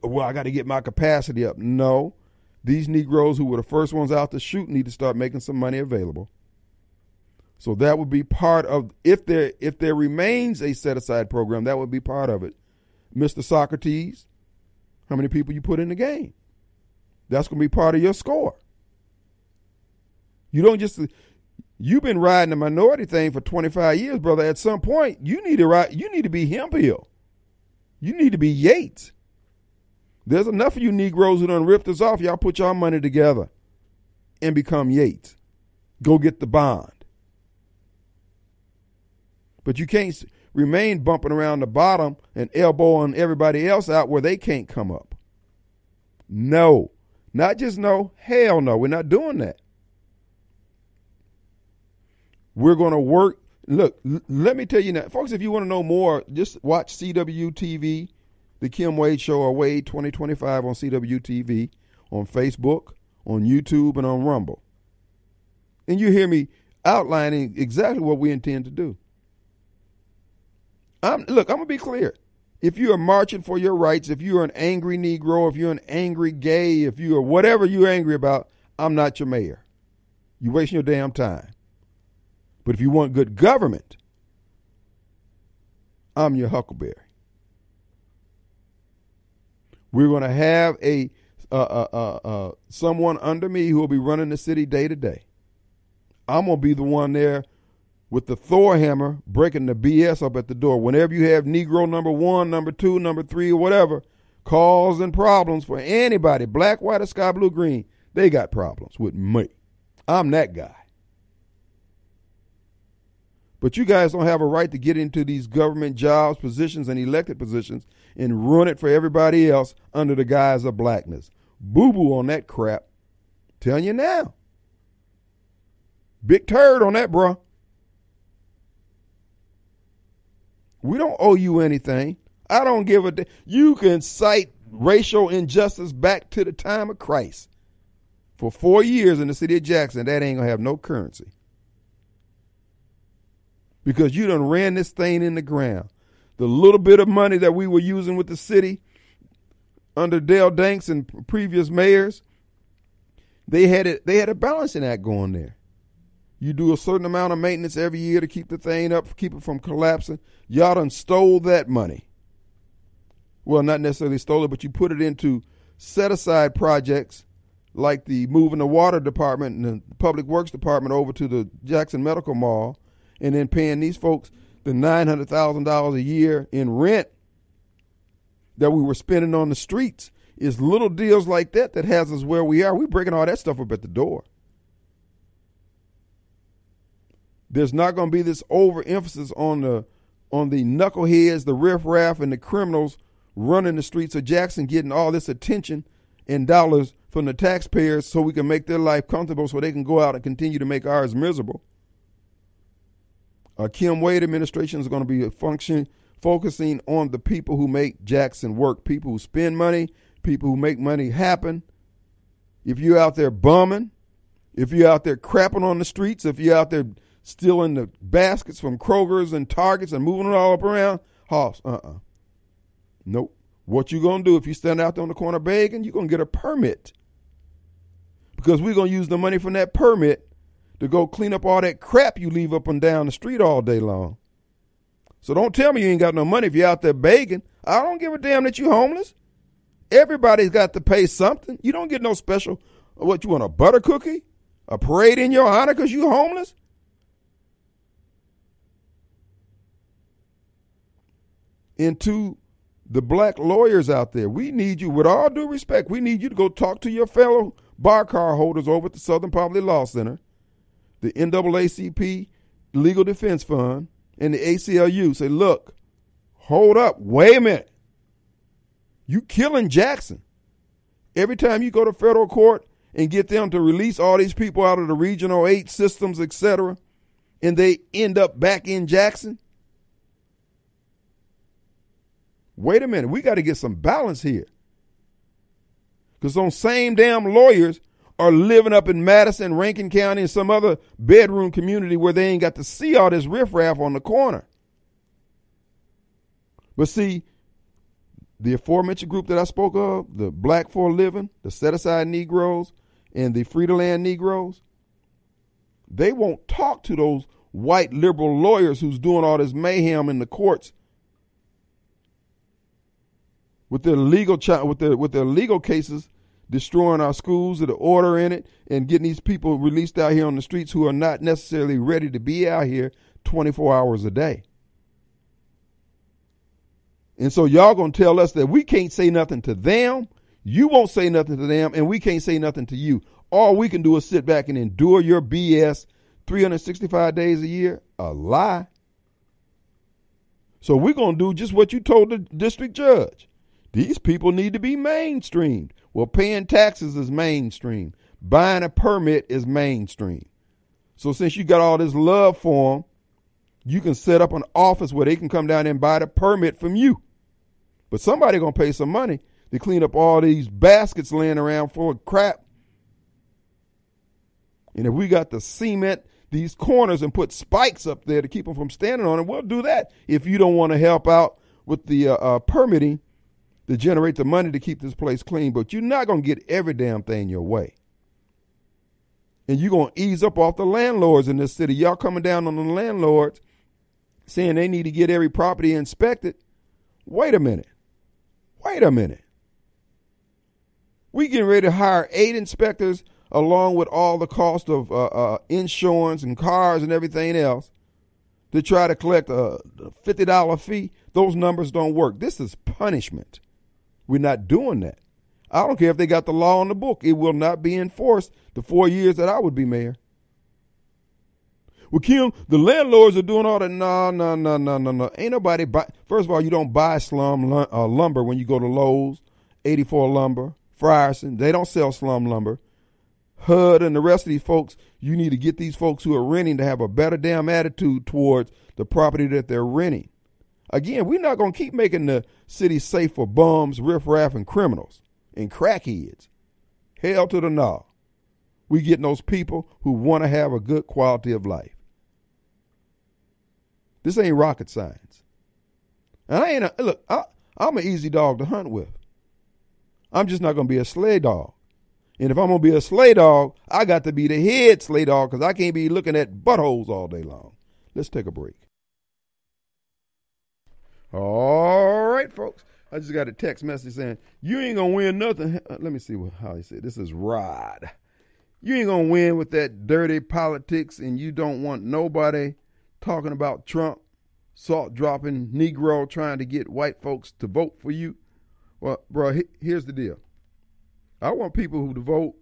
well, I got to get my capacity up. No. These Negroes who were the first ones out to shoot need to start making some money available. So that would be part of if there if there remains a set aside program, that would be part of it. Mr. Socrates, how many people you put in the game. That's going to be part of your score. You don't just You've been riding the minority thing for 25 years, brother. At some point, you need to ride. You need to be Hemphill. You need to be Yates. There's enough of you Negroes who done ripped us off. Y'all put y'all money together and become Yates. Go get the bond. But you can't remain bumping around the bottom and elbowing everybody else out where they can't come up. No. Not just no, hell no. We're not doing that. We're going to work. Look, let me tell you now, folks, if you want to know more, just watch CWTV, The Kim Wade Show, or Wade 2025 on CWTV, on Facebook, on YouTube, and on Rumble. And you hear me outlining exactly what we intend to do. I'm, look, I'm going to be clear. If you are marching for your rights, if you're an angry Negro, if you're an angry gay, if you are whatever you're angry about, I'm not your mayor. You're wasting your damn time. But if you want good government, I'm your Huckleberry. We're going to have a uh, uh, uh, someone under me who will be running the city day to day. I'm going to be the one there with the Thor hammer breaking the BS up at the door. Whenever you have Negro number one, number two, number three, or whatever, calls and problems for anybody, black, white, or sky blue, green, they got problems with me. I'm that guy. But you guys don't have a right to get into these government jobs, positions, and elected positions and ruin it for everybody else under the guise of blackness. Boo boo on that crap. Telling you now. Big turd on that, bruh. We don't owe you anything. I don't give a. you can cite racial injustice back to the time of Christ. For four years in the city of Jackson, that ain't gonna have no currency. Because you done ran this thing in the ground. The little bit of money that we were using with the city under Dale Danks and previous mayors, they had it. They had a balancing act going there. You do a certain amount of maintenance every year to keep the thing up, keep it from collapsing. Y'all done stole that money. Well, not necessarily stole it, but you put it into set aside projects like the moving the water department and the public works department over to the Jackson Medical Mall and then paying these folks the $900,000 a year in rent that we were spending on the streets It's little deals like that that has us where we are. We're breaking all that stuff up at the door. There's not going to be this overemphasis on the on the knuckleheads, the riffraff, and the criminals running the streets of Jackson, getting all this attention and dollars from the taxpayers, so we can make their life comfortable, so they can go out and continue to make ours miserable. Uh, Kim Wade administration is going to be function focusing on the people who make Jackson work, people who spend money, people who make money happen. If you're out there bumming, if you're out there crapping on the streets, if you're out there stealing the baskets from Kroger's and Targets and moving it all up around, Hoss, uh-uh. Nope. What you gonna do if you stand out there on the corner begging? You're gonna get a permit. Because we're gonna use the money from that permit to go clean up all that crap you leave up and down the street all day long. So don't tell me you ain't got no money if you're out there begging. I don't give a damn that you homeless. Everybody's got to pay something. You don't get no special. What you want a butter cookie? A parade in your honor because you homeless? Into the black lawyers out there, we need you. With all due respect, we need you to go talk to your fellow bar car holders over at the Southern Poverty Law Center, the NAACP Legal Defense Fund, and the ACLU. Say, look, hold up, wait a minute. You killing Jackson. Every time you go to federal court and get them to release all these people out of the regional eight systems, etc., and they end up back in Jackson. Wait a minute, we got to get some balance here. Because those same damn lawyers are living up in Madison, Rankin County, and some other bedroom community where they ain't got to see all this riffraff on the corner. But see, the aforementioned group that I spoke of, the Black for a Living, the Set Aside Negroes, and the Free to Land Negroes, they won't talk to those white liberal lawyers who's doing all this mayhem in the courts with their legal with their with their legal cases destroying our schools, the order in it, and getting these people released out here on the streets who are not necessarily ready to be out here 24 hours a day. And so y'all gonna tell us that we can't say nothing to them, you won't say nothing to them, and we can't say nothing to you. All we can do is sit back and endure your BS 365 days a year. A lie. So we're gonna do just what you told the district judge. These people need to be mainstreamed. Well, paying taxes is mainstream. Buying a permit is mainstream. So since you got all this love for them, you can set up an office where they can come down and buy the permit from you. But somebody gonna pay some money to clean up all these baskets laying around full of crap. And if we got to cement these corners and put spikes up there to keep them from standing on it, we'll do that. If you don't want to help out with the uh, uh, permitting to generate the money to keep this place clean, but you're not gonna get every damn thing your way. And you're gonna ease up off the landlords in this city. Y'all coming down on the landlords saying they need to get every property inspected. Wait a minute. Wait a minute. We getting ready to hire eight inspectors along with all the cost of uh, uh, insurance and cars and everything else to try to collect a $50 fee. Those numbers don't work. This is punishment. We're not doing that. I don't care if they got the law on the book. It will not be enforced the four years that I would be mayor. Well, Kim, the landlords are doing all that. No, no, no, no, no, no. Ain't nobody buy. First of all, you don't buy slum uh, lumber when you go to Lowe's, 84 Lumber, Frierson. They don't sell slum lumber. HUD and the rest of these folks, you need to get these folks who are renting to have a better damn attitude towards the property that they're renting. Again, we're not going to keep making the city safe for bums, riffraff, and criminals and crackheads. Hell to the no. We getting those people who want to have a good quality of life. This ain't rocket science. And I ain't a, look. I, I'm an easy dog to hunt with. I'm just not gonna be a sleigh dog. And if I'm gonna be a sleigh dog, I got to be the head sleigh dog because I can't be looking at buttholes all day long. Let's take a break. All right, folks. I just got a text message saying you ain't gonna win nothing. Uh, let me see what, how he said. This is Rod. You ain't gonna win with that dirty politics, and you don't want nobody talking about Trump, salt dropping Negro trying to get white folks to vote for you. Well, bro, here's the deal. I want people who vote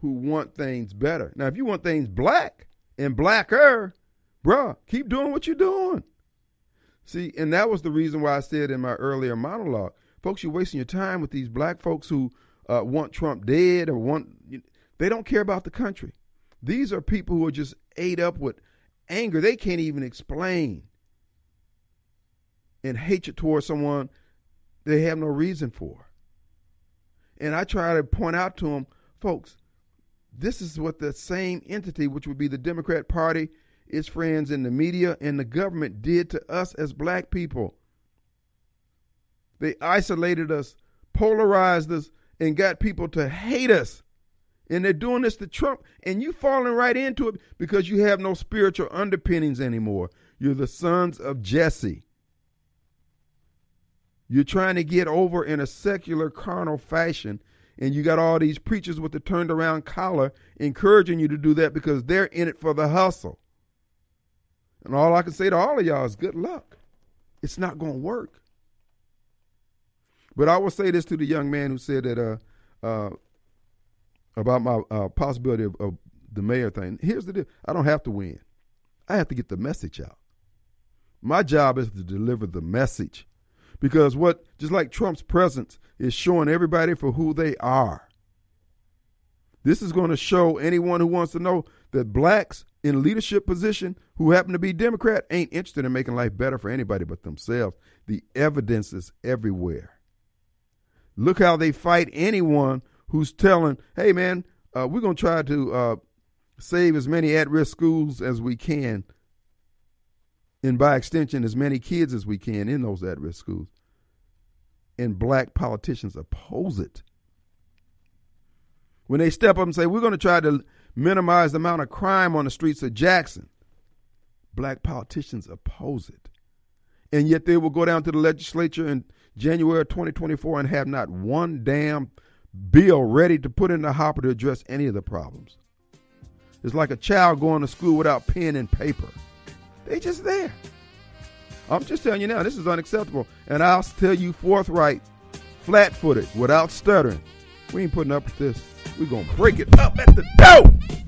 who want things better. Now, if you want things black and blacker, bro, keep doing what you're doing. See, and that was the reason why I said in my earlier monologue, folks, you're wasting your time with these black folks who uh, want Trump dead or want, they don't care about the country. These are people who are just ate up with anger they can't even explain and hatred towards someone they have no reason for. And I try to point out to them, folks, this is what the same entity, which would be the Democrat Party, its friends in the media and the government, did to us as black people. They isolated us, polarized us, and got people to hate us. And they're doing this to Trump, and you falling right into it because you have no spiritual underpinnings anymore. You're the sons of Jesse. You're trying to get over in a secular, carnal fashion, and you got all these preachers with the turned around collar encouraging you to do that because they're in it for the hustle. And all I can say to all of y'all is good luck. It's not going to work. But I will say this to the young man who said that uh, uh, about my uh, possibility of, of, the mayor thing. Here's the deal: I don't have to win. I have to get the message out. My job is to deliver the message, because what just like Trump's presence is showing everybody for who they are. This is going to show anyone who wants to know that blacks in leadership position who happen to be Democrat ain't interested in making life better for anybody but themselves. The evidence is everywhere. Look how they fight anyone who's telling, hey, man, uh, we're going to try to uh, save as many at risk schools as we can, and by extension, as many kids as we can in those at risk schools. And black politicians oppose it. When they step up and say, we're going to try to minimize the amount of crime on the streets of Jackson, black politicians oppose it. And yet they will go down to the legislature in January 2024 and have not one damn bill ready to put in the hopper to address any of the problems. It's like a child going to school without pen and paper. They just there. I'm just telling you now, this is unacceptable. And I'll tell you forthright, flat footed, without stuttering. We ain't putting up with this. We're going to break it up at the door.